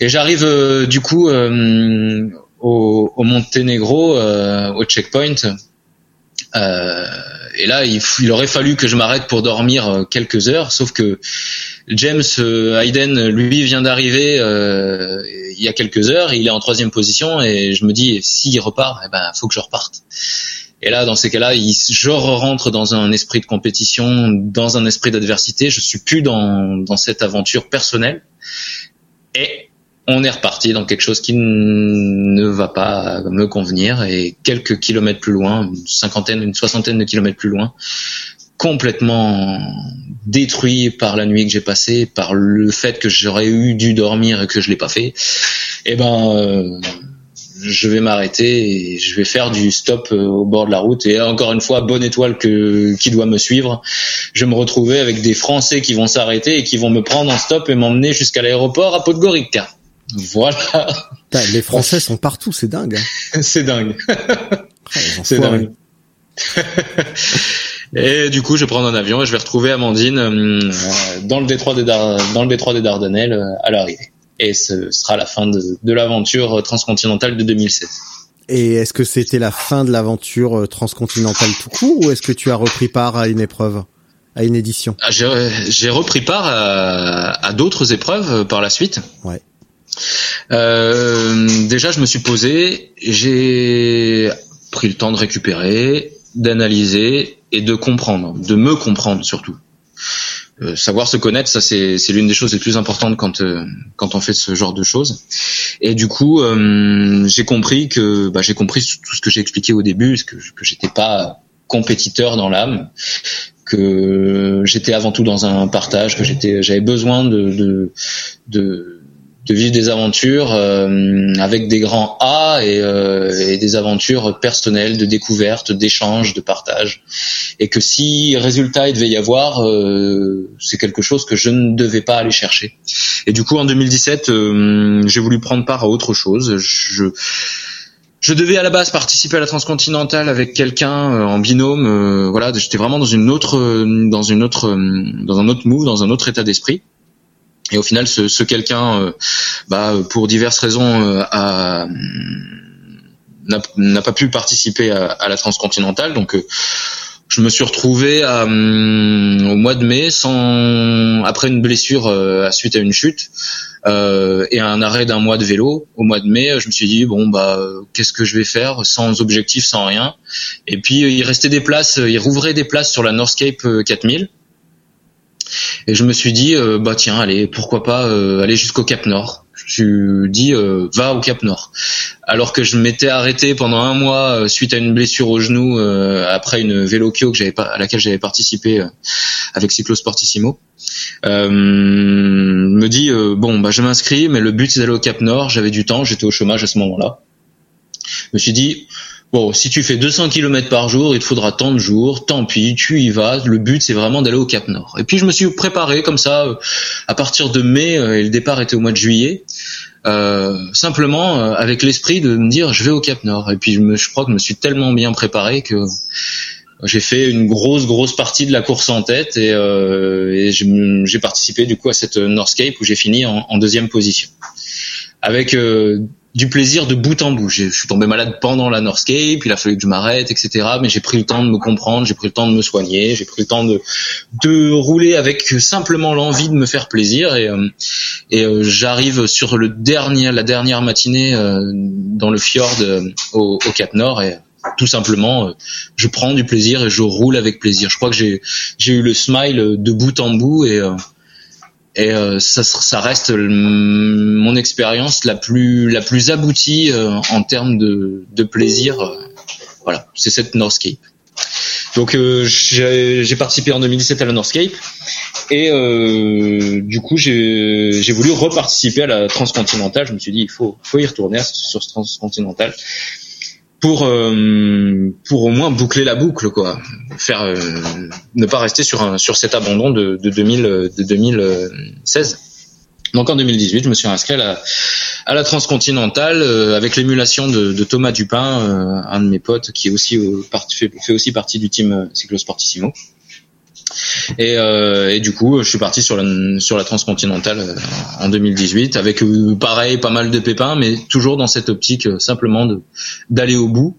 j'arrive euh, du coup au, au Monténégro au checkpoint Euh, et là, il, il, aurait fallu que je m'arrête pour dormir euh, quelques heures, sauf que James euh, Hayden, lui, vient d'arriver euh, il y a quelques heures, il est en troisième position, et je me dis, s'il repart, eh ben, faut que je reparte. Et là, dans ces cas-là, je rentre dans un esprit de compétition, dans un esprit d'adversité. Je suis plus dans, dans cette aventure personnelle. Et on est reparti dans quelque chose qui ne va pas me convenir et quelques kilomètres plus loin, une cinquantaine, une soixantaine de kilomètres plus loin, complètement détruit par la nuit que j'ai passée, par le fait que j'aurais eu dû dormir et que je l'ai pas fait. Eh ben, euh, je vais m'arrêter et je vais faire du stop euh, au bord de la route. Et encore une fois, bonne étoile que, qui doit me suivre. Je vais me retrouver avec des Français qui vont s'arrêter et qui vont me prendre en stop et m'emmener jusqu'à l'aéroport à Podgorica. Voilà. Les Français sont partout, c'est dingue. Hein. c'est dingue. c'est dingue. et du coup, je vais prendre un avion et je vais retrouver Amandine euh, dans le détroit des dans le détroit des Dardanelles euh, à l'arrivée. Et ce sera la fin de, de l'aventure transcontinentale de 2016. Et est-ce que c'était la fin de l'aventure euh, transcontinentale tout court ou est-ce que tu as repris part à une épreuve, à une édition? Ah, J'ai repris part à, à d'autres épreuves par la suite. Ouais. Euh, déjà, je me suis posé, j'ai pris le temps de récupérer, d'analyser et de comprendre, de me comprendre surtout. Euh, savoir se connaître, ça c'est l'une des choses les plus importantes quand euh, quand on fait ce genre de choses. Et du coup, euh, j'ai compris que bah, j'ai compris tout ce que j'ai expliqué au début, que que j'étais pas compétiteur dans l'âme, que j'étais avant tout dans un partage, que j'étais j'avais besoin de, de, de de vivre des aventures euh, avec des grands A et, euh, et, des aventures personnelles, de découverte, d'échange, de partage. Et que si résultat il devait y avoir, euh, c'est quelque chose que je ne devais pas aller chercher. Et du coup, en 2017, j'ai voulu prendre part à autre chose. Je, je devais à la base participer à la transcontinentale avec quelqu'un en binôme. voilà, j'étais vraiment dans une autre, dans une autre, dans un autre move, dans un autre état d'esprit. Et au final, ce, ce quelqu'un, euh, bah, pour diverses raisons, euh, n'a pas pu participer à, à la transcontinentale. Donc, euh, je me suis retrouvé à, hum, au mois de mai sans après une blessure à suite à une chute euh, et un arrêt d'un mois de vélo. Au mois de mai je me suis dit bon bah qu'est-ce que je vais faire sans objectif sans rien? Et puis il restait des places il rouvrait des places sur la Northcape 4000 et je me suis dit, euh, bah tiens, allez, pourquoi pas euh, aller jusqu'au Cap Nord. Je me suis dit, euh, va au Cap Nord. Alors que je m'étais arrêté pendant un mois suite à une blessure au genou après une vélocchio que j'avais à laquelle j'avais participé avec Cyclosportissimo. Euh, me dit bon bah je m'inscris mais le but c'est d'aller au Cap Nord j'avais du temps j'étais au chômage à ce moment-là je me suis dit Bon, si tu fais 200 km par jour, il te faudra tant de jours, tant pis, tu y vas. Le but, c'est vraiment d'aller au Cap Nord. Et puis, je me suis préparé comme ça, euh, à partir de mai, euh, et le départ était au mois de juillet, euh, simplement euh, avec l'esprit de me dire, je vais au Cap Nord. Et puis, je, me, je crois que je me suis tellement bien préparé que j'ai fait une grosse, grosse partie de la course en tête et, et j'ai participé du coup à cette Northcape où j'ai fini en, en, deuxième position. Avec du plaisir de bout en bout. Je suis tombé malade pendant la Northscape, il a fallu que je m'arrête, etc. Mais j'ai pris le temps de me comprendre, j'ai pris le temps de me soigner, j'ai pris le temps de de rouler avec simplement l'envie de me faire plaisir. Et, euh, et euh, j'arrive sur le dernier, la dernière matinée euh, dans le fjord au, au, Cap Nord et tout simplement, je prends du plaisir et je roule avec plaisir. Je crois que j'ai j'ai eu le smile de bout en bout et et euh, ça, ça, reste mon expérience la plus la plus aboutie euh, en termes de, de plaisir. Euh, voilà, c'est cette Northscape. Donc j'ai participé en 2017 à la Northscape et du coup j'ai voulu reparticiper à la transcontinentale. Je me suis dit il faut faut y retourner sur ce transcontinental pour euh, pour au moins boucler la boucle quoi. Faire euh, ne pas rester sur un sur cet abandon de de 2000 de 2016 donc en 2018 je me suis inscrit à la à la transcontinentale euh, avec l'émulation de, de, Thomas Dupin un de mes potes qui est aussi fait, fait aussi partie du team Cyclosportissimo et, euh, et, du coup, je suis parti sur la, sur la transcontinentale euh, en 2018 avec euh, pareil pas mal de pépins, mais toujours dans cette optique simplement d'aller au bout.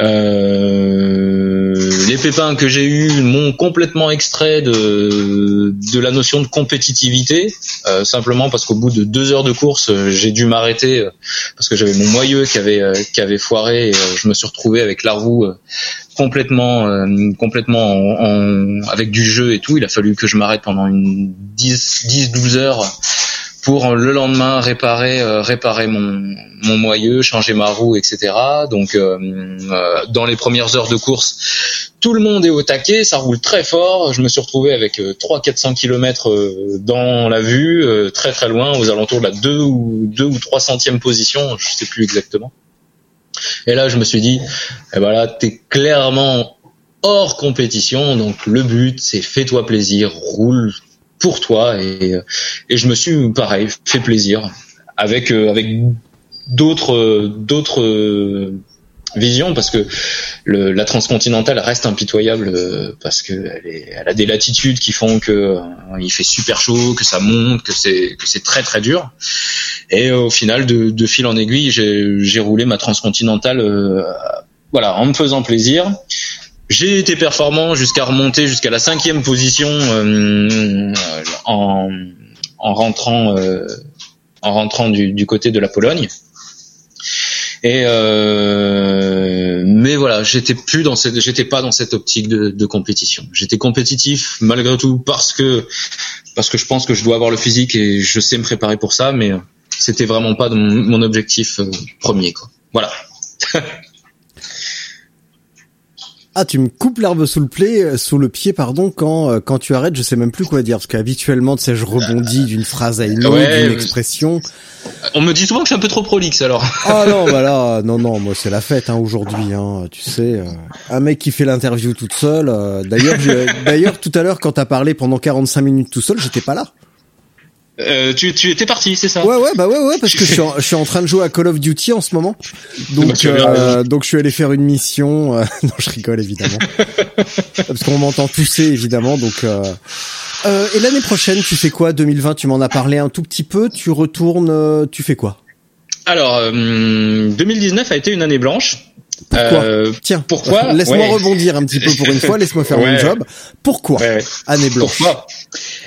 Euh, les pépins que j'ai eus m'ont complètement extrait de de la notion de compétitivité, euh, simplement parce qu'au bout de deux heures de course, euh, j'ai dû m'arrêter euh, parce que j'avais mon moyeu qui avait qui avait foiré. Et, je me suis retrouvé avec la roue complètement complètement en, en- avec du jeu et tout. Il a fallu que je m'arrête pendant une 10 10 12 heures pour le lendemain réparer euh, mon moyeu, changer ma roue, etc. Donc euh, euh, dans les premières heures de course, tout le monde est au taquet, ça roule très fort. Je me suis retrouvé avec euh, 3 400 km dans la vue, très très loin, aux alentours de la 2 ou 2 ou 3 centième position, je sais plus exactement. Et là, je me suis dit, eh ben là, t'es clairement hors compétition, donc le but, c'est fais-toi plaisir, roule pour toi, et, et je me suis, pareil, fait plaisir avec euh, avec d'autres d'autres visions parce que la transcontinentale reste impitoyable euh, parce que elle, a des latitudes qui font que euh, il fait super chaud, que ça monte, que c'est que c'est très très dur. Et au final, de, fil en aiguille, j'ai j'ai roulé ma transcontinentale, voilà, en me faisant plaisir. J'ai été performant jusqu'à remonter jusqu'à la cinquième position euh, en, en rentrant euh, en rentrant du, côté de la Pologne. Et euh, mais voilà, j'étais plus dans cette, j'étais pas dans cette optique de, compétition. J'étais compétitif malgré tout parce que parce que je pense que je dois avoir le physique et je sais me préparer pour ça, mais c'était vraiment pas mon, objectif premier. Voilà. Ah, tu me coupes l'herbe sous le pied, euh, sous le pied, pardon, quand euh, quand tu arrêtes, je sais même plus quoi dire parce qu'habituellement, tu sais, je rebondis d'une phrase à une autre, Ouais, d'une expression. On me dit souvent que je suis un peu trop prolixe alors. Ah non, bah là, non, non, moi c'est la fête hein, aujourd'hui. Hein, tu sais, euh, un mec qui fait l'interview toute seule. euh, d'ailleurs, d'ailleurs, tout à l'heure, quand t'as parlé pendant 45 minutes tout seul, j'étais pas là. Euh, tu tu étais parti, c'est ça? Ouais, ouais, bah ouais, ouais, parce que je suis, en, je suis en train de jouer à Call of Duty en ce moment. Donc, euh, raison. donc je suis allé faire une mission. euh, non, je rigole évidemment, parce qu'on m'entend tousser évidemment. Donc, euh, euh, et l'année prochaine, tu fais quoi? 2020 Tu m'en as parlé un tout petit peu. Tu retournes, euh, tu fais quoi? Alors, euh, 2019 a été une année blanche. Pourquoi? Euh, Tiens, pourquoi? Laisse-moi Ouais. rebondir un petit peu pour une fois. Laisse-moi faire mon Ouais. job. Pourquoi? Ouais. Année blanche. Pourquoi?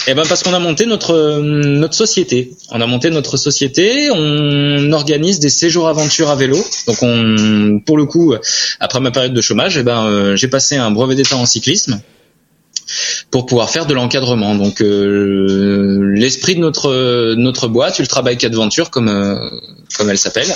Eh ben parce qu'on a monté notre euh, notre société. On a monté notre société. On organise des séjours aventures à vélo. Donc on, pour le coup, après ma période de chômage, eh ben euh, j'ai passé un brevet d'état en cyclisme pour pouvoir faire de l'encadrement. Donc euh, l'esprit de notre notre boîte, Ultra Bike Adventure, comme euh, comme elle s'appelle,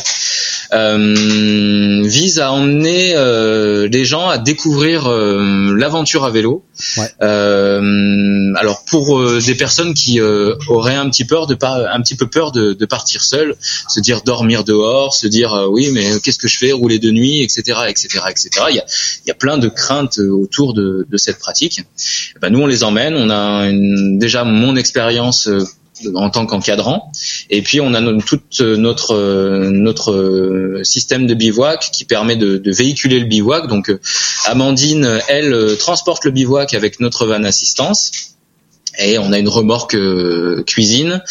euh, vise à emmener euh, les gens à découvrir euh, l'aventure à vélo. Ouais. Euh, alors pour euh, des personnes qui euh, auraient un petit peur de par- un petit peu peur de, de partir seul, se dire dormir dehors, se dire euh, oui mais qu'est-ce que je fais, rouler de nuit, etc., etc., etc. Il y a, il y a plein de craintes autour de, de cette pratique. Ben, nous on les emmène, on a une- déjà mon expérience euh, en tant qu'encadrant, et puis on a toute notre euh, notre euh, système de bivouac qui permet de, de véhiculer le bivouac. Donc euh, Amandine, elle, euh, transporte le bivouac avec notre van assistance. Et on a une remorque euh, cuisine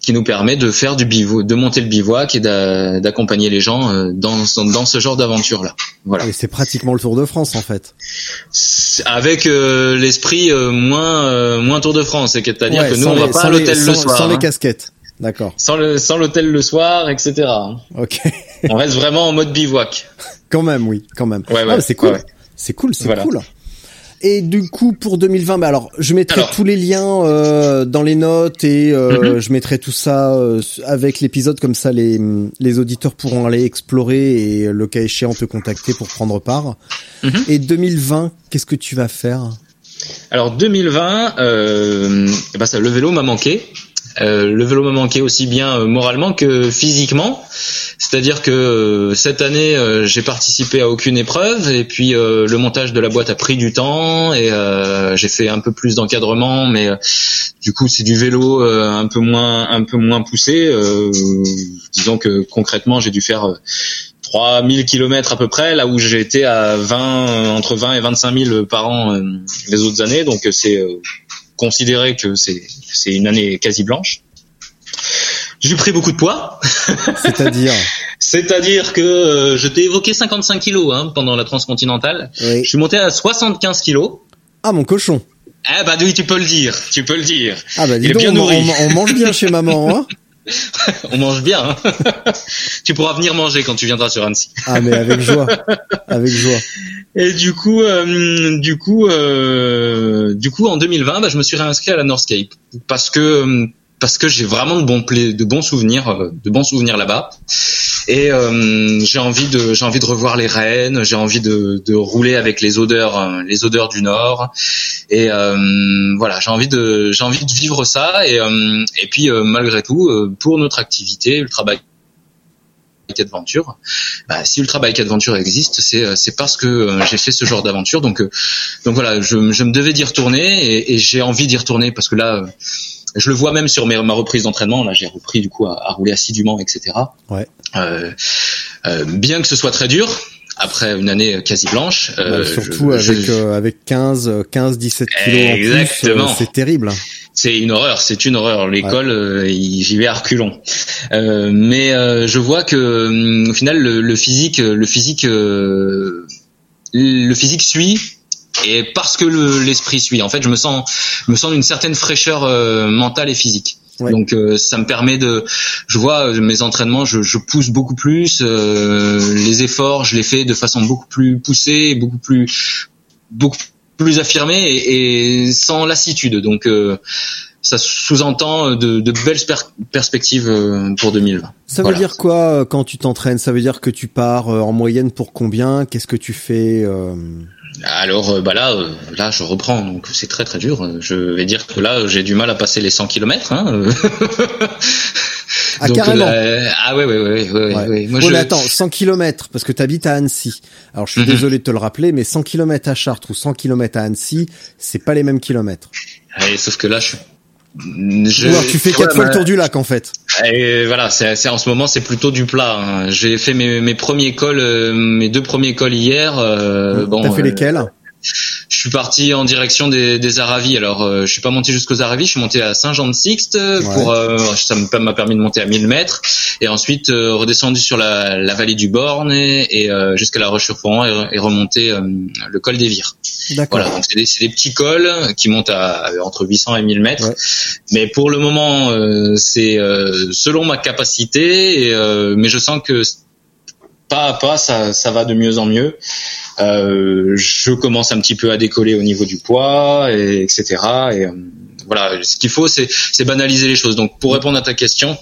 qui nous permet de faire du bivouac, de monter le bivouac et d'a- d'accompagner les gens euh, dans, dans, dans ce genre d'aventure là. Voilà. Et c'est pratiquement le Tour de France en fait. Avec euh, l'esprit euh, moins euh, moins Tour de France, c'est-à-dire Ouais, que nous on va les- pas à l'hôtel le soir, Sans les hein. casquettes. D'accord. sans le sans l'hôtel le soir, etc. Ok. On reste vraiment en mode bivouac. quand même, oui, quand même. Ouais, Ah, ouais, c'est cool. C'est cool, c'est Voilà. cool. Et du coup, pour 2020, bah alors, je mettrai Alors. tous les liens euh, dans les notes et euh, Mhm. je mettrai tout ça euh, avec l'épisode comme ça, les les auditeurs pourront aller explorer et le cas échéant te contacter pour prendre part. Mhm. Et 2020, qu'est-ce que tu vas faire? Alors 2020, euh, eh ben ça, le vélo m'a manqué. Euh, le vélo m'a manqué aussi bien euh, moralement que physiquement. C'est-à-dire que euh, cette année, j'ai participé à aucune épreuve et puis le montage de la boîte a pris du temps et j'ai fait un peu plus d'encadrement, mais du coup c'est du vélo un peu moins un peu moins poussé. Disons que concrètement, j'ai dû faire euh, 3000 kilomètres à peu près, là où j'ai été à 20 entre 20 et 25 000 par an les autres années. Donc c'est considéré que c'est c'est une année quasi blanche. J'ai pris beaucoup de poids. C'est-à-dire C'est-à-dire que euh, je t'ai évoqué 55 kilos hein, pendant la transcontinentale. Oui. Je suis monté à 75 kilos. Ah, mon cochon. Eh bah oui, tu peux le dire, tu peux le dire. Ah bah dis Il est donc, bien on, nourri. on- on mange bien chez maman, hein On mange bien. hein. tu pourras venir manger quand tu viendras sur Annecy. Ah mais avec joie, avec joie. Et du coup, euh, du coup, euh, du coup, en 2020, bah, je me suis réinscrit à la Northscape parce que euh, parce que j'ai vraiment de bons pla- de bons souvenirs, euh, de bons souvenirs là-bas. Et euh, j'ai envie de j'ai envie de revoir les rennes, j'ai envie de, de rouler avec les odeurs euh, les odeurs du nord. Et euh, voilà, j'ai envie de j'ai envie de vivre ça. Et euh, et puis euh, malgré tout, pour notre activité, Ultra Bike Adventure, bah, si Ultra Bike Adventure existe, c'est c'est parce que j'ai fait ce genre d'aventure. Donc donc voilà, je, je me devais d'y retourner et, et j'ai envie d'y retourner parce que là, je le vois même sur mes, ma reprise d'entraînement. Là, j'ai repris du coup à, à rouler assidûment, etc. Ouais. Euh, euh, bien que ce soit très dur. Après une année quasi blanche, euh, surtout je- avec je- euh, avec 15 euh, 15 17 kilos en plus, Exactement. euh, c'est terrible. c'est une horreur, c'est une horreur. L'école, euh, j'y vais à reculons. Euh, mais euh, je vois que hum, au final, le, le physique, le physique, euh, le physique suit. Et parce que le- l'esprit suit, en fait, je me sens, je me sens d'une certaine fraîcheur euh, mentale et physique. Ouais. Donc euh, ça me permet de, je vois euh, mes entraînements, je, je pousse beaucoup plus, euh, les efforts, je les fais de façon beaucoup plus poussée, beaucoup plus, beaucoup plus affirmée et, et sans lassitude. Donc euh, ça sous-entend de, de belles per- perspectives euh, pour 2020. Ça Voilà. veut dire quoi euh, quand tu t'entraînes? Ça veut dire que tu pars euh, en moyenne pour combien? Qu'est-ce que tu fais euh, Alors euh, bah là, euh, là je reprends, donc c'est très très dur. Je vais dire que là j'ai du mal à passer les 100 km. Hein. euh. Ah, Donc, carrément. là, ah ouais ouais ouais ouais. ouais, Ouais. Moi Bon, je. mais attends, 100 km, parce que tu habites à Annecy. Alors, je suis Mhm. désolé de te le rappeler, mais 100 km à Chartres ou 100 km à Annecy, c'est pas les mêmes kilomètres. Ouais, sauf que là je suis. Je... Alors, tu fais quatre Ouais, fois bah, le tour du lac, en fait. Et voilà, c'est c'est- en ce moment c'est plutôt du plat. hein. J'ai fait mes, mes premiers cols, euh, mes deux premiers cols hier. Euh, bon, T'as fait euh, lesquels? Je suis parti en direction des, des Aravis. Alors, euh, je suis pas monté jusqu'aux Aravis, je suis monté à Saint-Jean-de-Sixte pour euh, ça m'a permis de monter à 1000 mètres et ensuite euh, redescendu sur la, la vallée du Borne et, et, euh, jusqu'à la Roche-sur-Foron et, et remonté euh, le col des Vires. Voilà, donc c'est des, des petits cols qui montent à, à entre 800 et 1000 mètres. Ouais. Mais pour le moment, euh, c'est euh, selon ma capacité, et, euh, mais je sens que pas à pas, ça, va de mieux en mieux. Euh, je commence un petit peu à décoller au niveau du poids, et, etc. Et euh, voilà, ce qu'il faut, c'est banaliser les choses. Donc, pour répondre à ta question,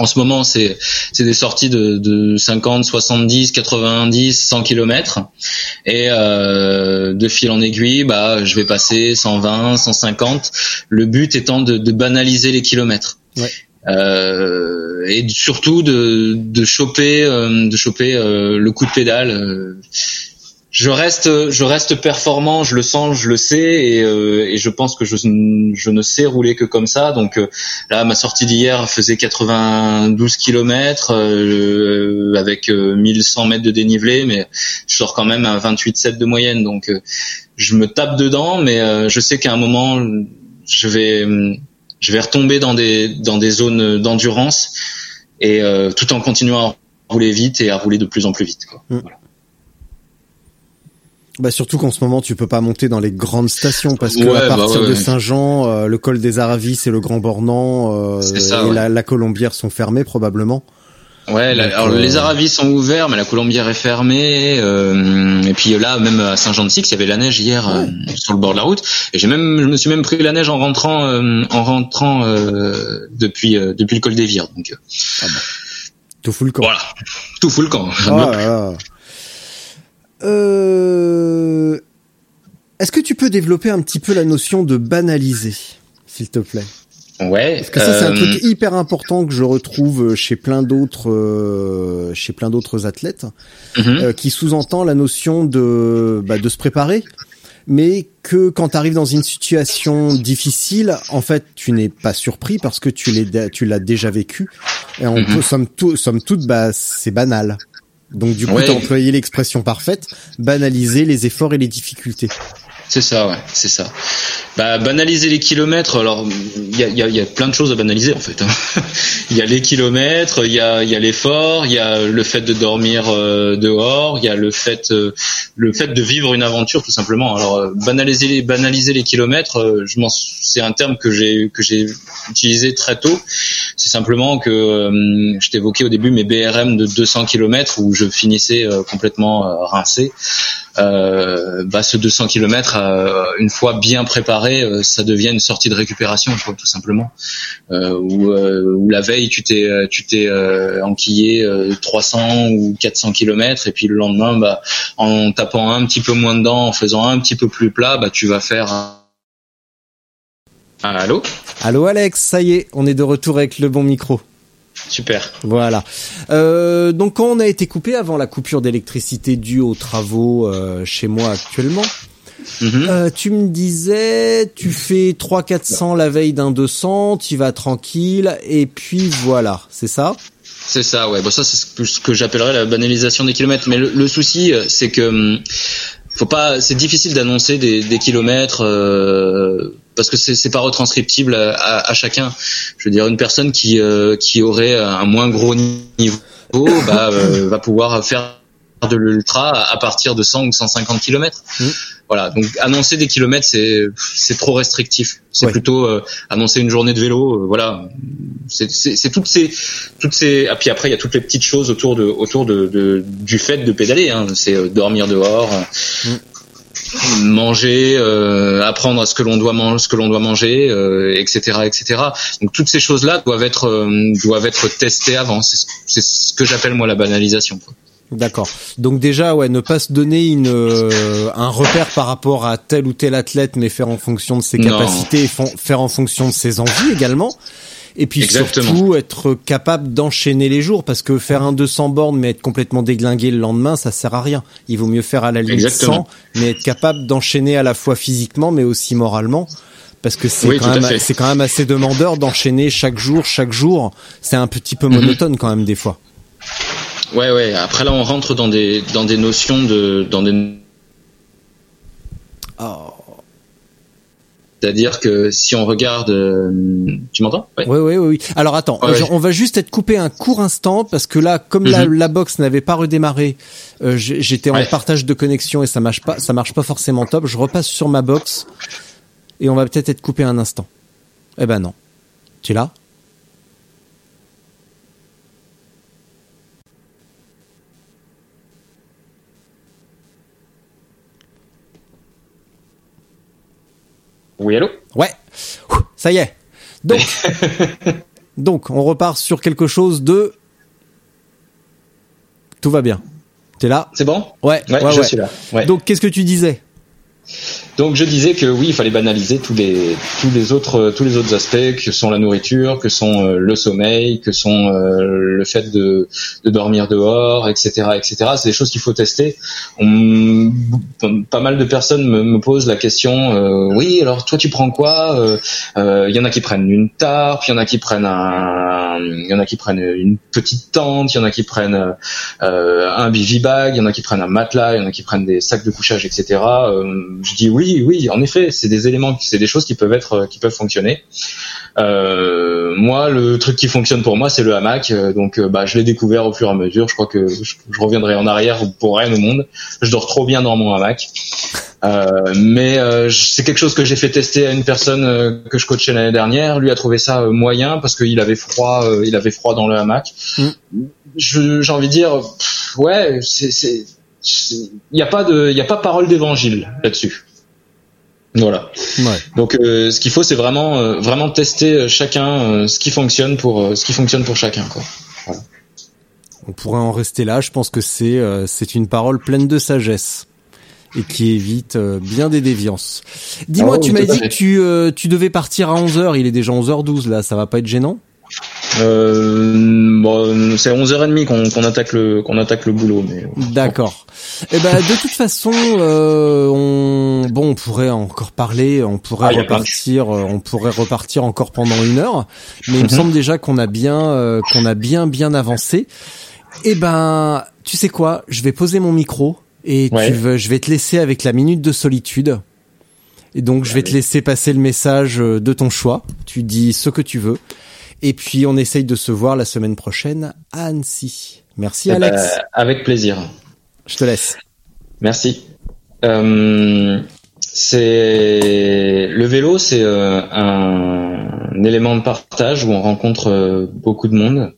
en ce moment, c'est des sorties de, de 50, 70, 90, 100 kilomètres. Et euh, de fil en aiguille, bah, je vais passer 120, 150. Le but étant de, banaliser les kilomètres. Euh, et surtout de, de choper, euh, de choper euh, le coup de pédale. euh. Je reste, je reste performant, je le sens, je le sais, et, euh, et je pense que je, je ne sais rouler que comme ça. Donc euh, là, ma sortie d'hier faisait 92 km avec euh, 1100 mètres de dénivelé, mais je sors quand même à 28,7 de moyenne. Donc je me tape dedans, mais je sais qu'à un moment, je vais, je vais retomber dans des dans des zones d'endurance et euh, tout en continuant à rouler vite et à rouler de plus en plus vite. Quoi. Mm. Voilà. Bah surtout qu'en ce moment tu peux pas monter dans les grandes stations parce que Ouais, à bah partir ouais, de. Saint-Jean, euh, le col des Aravis et le Grand Bornand euh, et la, la Colombière sont fermés probablement. Ouais, la- alors euh, les Aravis sont ouverts, mais la Colombière est fermée. euh, et puis là, même à Saint-Jean-de-Six, il y avait la neige hier euh, sur le bord de la route. Et j'ai même, je me suis même pris la neige en rentrant, euh, en rentrant euh, depuis euh, depuis le col des Vires. Donc euh, Tout fout le camp. voilà, tout fout le camp. Ah. Euh... Est-ce que tu peux développer un petit peu la notion de banaliser, s'il te plaît? Ouais. Parce que ça, c'est un euh, truc hyper important que je retrouve chez plein d'autres, euh, chez plein d'autres athlètes, mhm. euh, qui sous-entend la notion de, bah, de se préparer, mais que quand tu arrives dans une situation difficile, en fait, tu n'es pas surpris parce que tu l'es, tu l'as déjà vécu. Et on Mhm. peut, somme, tout, somme toute, bah, c'est banal. Donc du coup, Ouais. tu as employé l'expression parfaite, banaliser les efforts et les difficultés. C'est ça, ouais, c'est ça. Bah, banaliser les kilomètres. Alors, il y a, plein de choses à banaliser en fait. hein. Il y a les kilomètres, il y a, l'effort, il y a le fait de dormir euh, dehors, il y a le fait, euh, le fait de vivre une aventure tout simplement. Alors, euh, banaliser les, banaliser les kilomètres, je m'en, c'est un terme que j'ai que j'ai utilisé très tôt. C'est simplement que je t'évoquais au début mes BRM de 200 kilomètres où je finissais complètement rincé. Bah, ce 200 km, euh, une fois bien préparé, euh, ça devient une sortie de récupération, quoi, tout simplement. Où, où, la veille, tu t'es, tu t'es enquillé 300 ou 400 km, et puis le lendemain, bah, en tapant un petit peu moins dedans, en faisant un petit peu plus plat, bah, tu vas faire. Un... Allô? Allô Alex, ça y est, on est de retour avec le bon micro. Super. Voilà. Euh, donc quand on a été coupé avant la coupure d'électricité due aux travaux euh, chez moi actuellement, mm -hmm. euh, tu me disais, tu fais 300-400 la veille d'un 200, tu vas tranquille, et puis voilà, c'est ça? C'est ça, ouais. Bon, ça, c'est ce que j'appellerais la banalisation des kilomètres. Mais le, le souci, c'est que hum, faut pas, c'est difficile d'annoncer des, des, kilomètres euh, parce que c'est pas retranscriptible à, à, à, chacun. Je veux dire, une personne qui euh, qui aurait un moins gros niveau bah, euh, va pouvoir faire de l'ultra à partir de 100 ou 150 kilomètres. Mmh. Voilà, donc annoncer des kilomètres c'est c'est trop restrictif. C'est ouais. plutôt euh, annoncer une journée de vélo. Euh, voilà, c'est toutes ces toutes ces. Et puis après il y a toutes les petites choses autour de autour de, de du fait de pédaler. Hein. C'est euh, dormir dehors. Mmh manger, euh, apprendre à ce que l'on doit manger, ce que l'on doit manger, euh, etc., etc. Donc toutes ces choses-là doivent être euh, doivent être testées avant. C'est ce que j'appelle moi la banalisation. Quoi. D'accord. Donc déjà, ouais, ne pas se donner une euh, un repère par rapport à tel ou tel athlète, mais faire en fonction de ses capacités, et faire en fonction de ses envies également. Et puis Exactement. surtout être capable d'enchaîner les jours, parce que faire un 200 bornes mais être complètement déglingué le lendemain, ça sert à rien. Il vaut mieux faire à la limite 100, mais être capable d'enchaîner à la fois physiquement, mais aussi moralement parce que c'est oui, quand quand même assez demandeur d'enchaîner chaque jour chaque jour c'est un petit peu monotone mm -hmm. quand même des fois Ouais, ouais. Après là, on rentre dans des dans des notions de dans des. Oh. C'est-à-dire que si on regarde, euh, tu m'entends? Ouais. Oui, oui, oui. Alors attends, ouais, on va juste être coupé un court instant parce que là, comme mm -hmm. la, la box n'avait pas redémarré, euh, j'étais en partage de connexion et ça marche pas, ça marche pas forcément top. Je repasse sur ma box et on va peut-être être coupé un instant. Eh ben non. Tu es là? Oui, allô? Ouais, ça y est. Donc, donc, on repart sur quelque chose de... Tout va bien. T'es là? C'est bon? Ouais, ouais, ouais je ouais. suis là. Ouais. Donc, qu'est-ce que tu disais? Donc je disais que oui, il fallait banaliser tous les autres aspects que sont la nourriture, que sont euh, le sommeil, que sont euh, le fait de, dormir dehors, etc., etc. C'est des choses qu'il faut tester. Pas mal de personnes me, posent la question euh, oui, alors toi tu prends quoi Il y en a qui prennent une tarpe, il y en a qui prennent un, il y a qui prennent une petite tente, il y en a qui prennent un bivy-bag, il y en a qui prennent un matelas, il y en a qui prennent des sacs de couchage, etc. je dis oui oui, en effet, c'est des éléments, c'est des choses qui peuvent être, qui peuvent fonctionner. Euh, moi, le truc qui fonctionne pour moi, c'est le hamac. Donc, bah, je l'ai découvert au fur et à mesure. Je crois que je, je, reviendrai en arrière pour rien au monde. Je dors trop bien dans mon hamac. Euh, mais euh, c'est quelque chose que j'ai fait tester à une personne euh, que je coachais l'année dernière. Lui a trouvé ça euh, moyen parce qu'il avait froid, il avait froid dans le hamac. Mm. J'ai envie de dire, pff, ouais, c'est il n'y a pas de, il y a pas parole d'évangile là-dessus. Voilà. Ouais. Donc euh, ce qu'il faut c'est vraiment euh, vraiment tester chacun euh, ce qui fonctionne pour ce qui fonctionne pour chacun quoi. Voilà. On pourrait en rester là, je pense que c'est c'est une parole pleine de sagesse et qui évite bien des déviances. Dis-moi, oh, tu m'as dit que tu tu devais partir à 11h, il est déjà 11h12 là, ça va pas être gênant? Euh, bon, c'est 11h30 qu'on qu'on attaque le qu'on attaque le boulot mais D'accord. Et ben de toute façon euh, on bon on pourrait encore parler, on pourrait ah, repartir on pourrait repartir encore pendant une heure mais il me Mhm. semble déjà qu'on a bien euh, qu'on a bien bien avancé. Et ben tu sais quoi, je vais poser mon micro et Ouais. tu veux je vais te laisser avec la minute de solitude. Et donc je vais te laisser passer le message euh, de ton choix. Tu dis ce que tu veux. Et puis on essaye de se voir la semaine prochaine à Annecy. Merci Eh Alex. ben, avec plaisir. Je te laisse. Merci. Euh, c'est le vélo, c'est euh, un, élément de partage où on rencontre euh, beaucoup de monde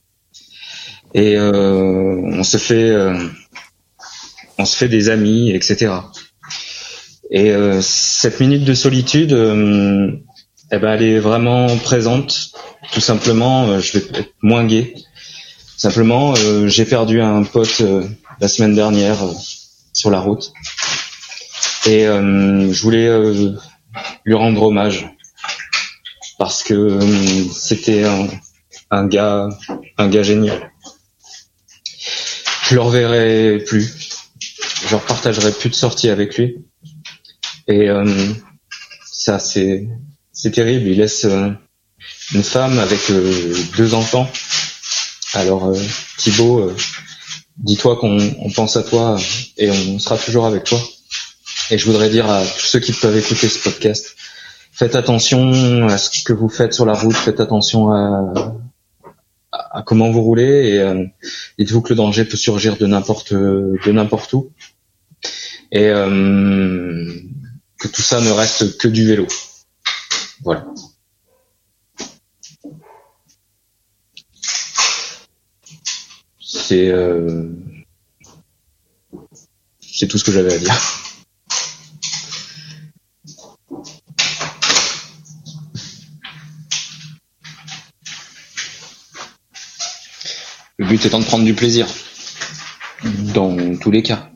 et euh, on se fait, euh, on se fait des amis, etc. Et euh, cette minute de solitude, euh, eh ben, elle est vraiment présente. Tout simplement, euh, je vais être moins gai. Simplement, euh, j'ai perdu un pote euh, la semaine dernière sur la route. Et je voulais lui rendre hommage parce que c'était un, gars, un gars génial. Je le reverrai plus. Je repartagerai plus de sorties avec lui. Et ça, c'est c'est terrible. Il laisse euh, une femme avec euh, deux enfants. Alors euh, Thibaut, dis-toi qu'on on pense à toi et on sera toujours avec toi. Et je voudrais dire à tous ceux qui peuvent écouter ce podcast, faites attention à ce que vous faites sur la route, faites attention à, comment vous roulez et dites-vous que le danger peut surgir de n'importe de n'importe où et que tout ça ne reste que du vélo. Voilà. C'est euh, c'est tout ce que j'avais à dire. Le but étant de prendre du plaisir. Dans tous les cas.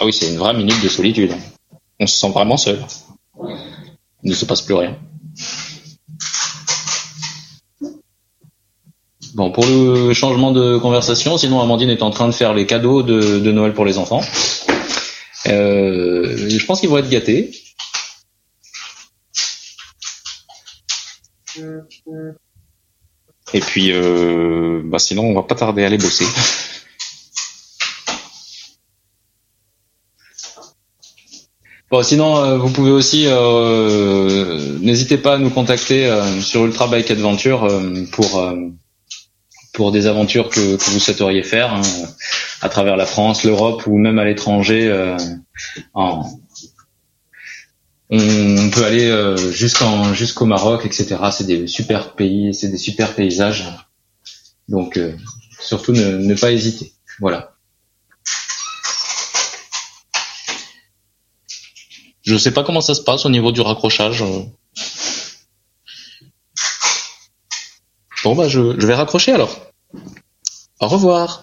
Ah oui, c'est une vraie minute de solitude. On se sent vraiment seul. Il ne se passe plus rien. Bon, pour le changement de conversation, sinon Amandine est en train de faire les cadeaux de, de Noël pour les enfants. Euh, je pense qu'ils vont être gâtés. Et puis, euh, bah sinon, on va pas tarder à aller bosser. Bon, sinon, euh, vous pouvez aussi, euh, n'hésitez pas à nous contacter euh, sur Ultra Bike Adventure euh, pour euh, pour des aventures que, que vous souhaiteriez faire hein, à travers la France, l'Europe ou même à l'étranger. euh, en- on peut aller jusqu'en jusqu'au Maroc, etc. C'est des super pays, c'est des super paysages. Donc, surtout ne, ne pas hésiter. Voilà. Je sais pas comment ça se passe au niveau du raccrochage. Bon bah je, je vais raccrocher alors. Au revoir.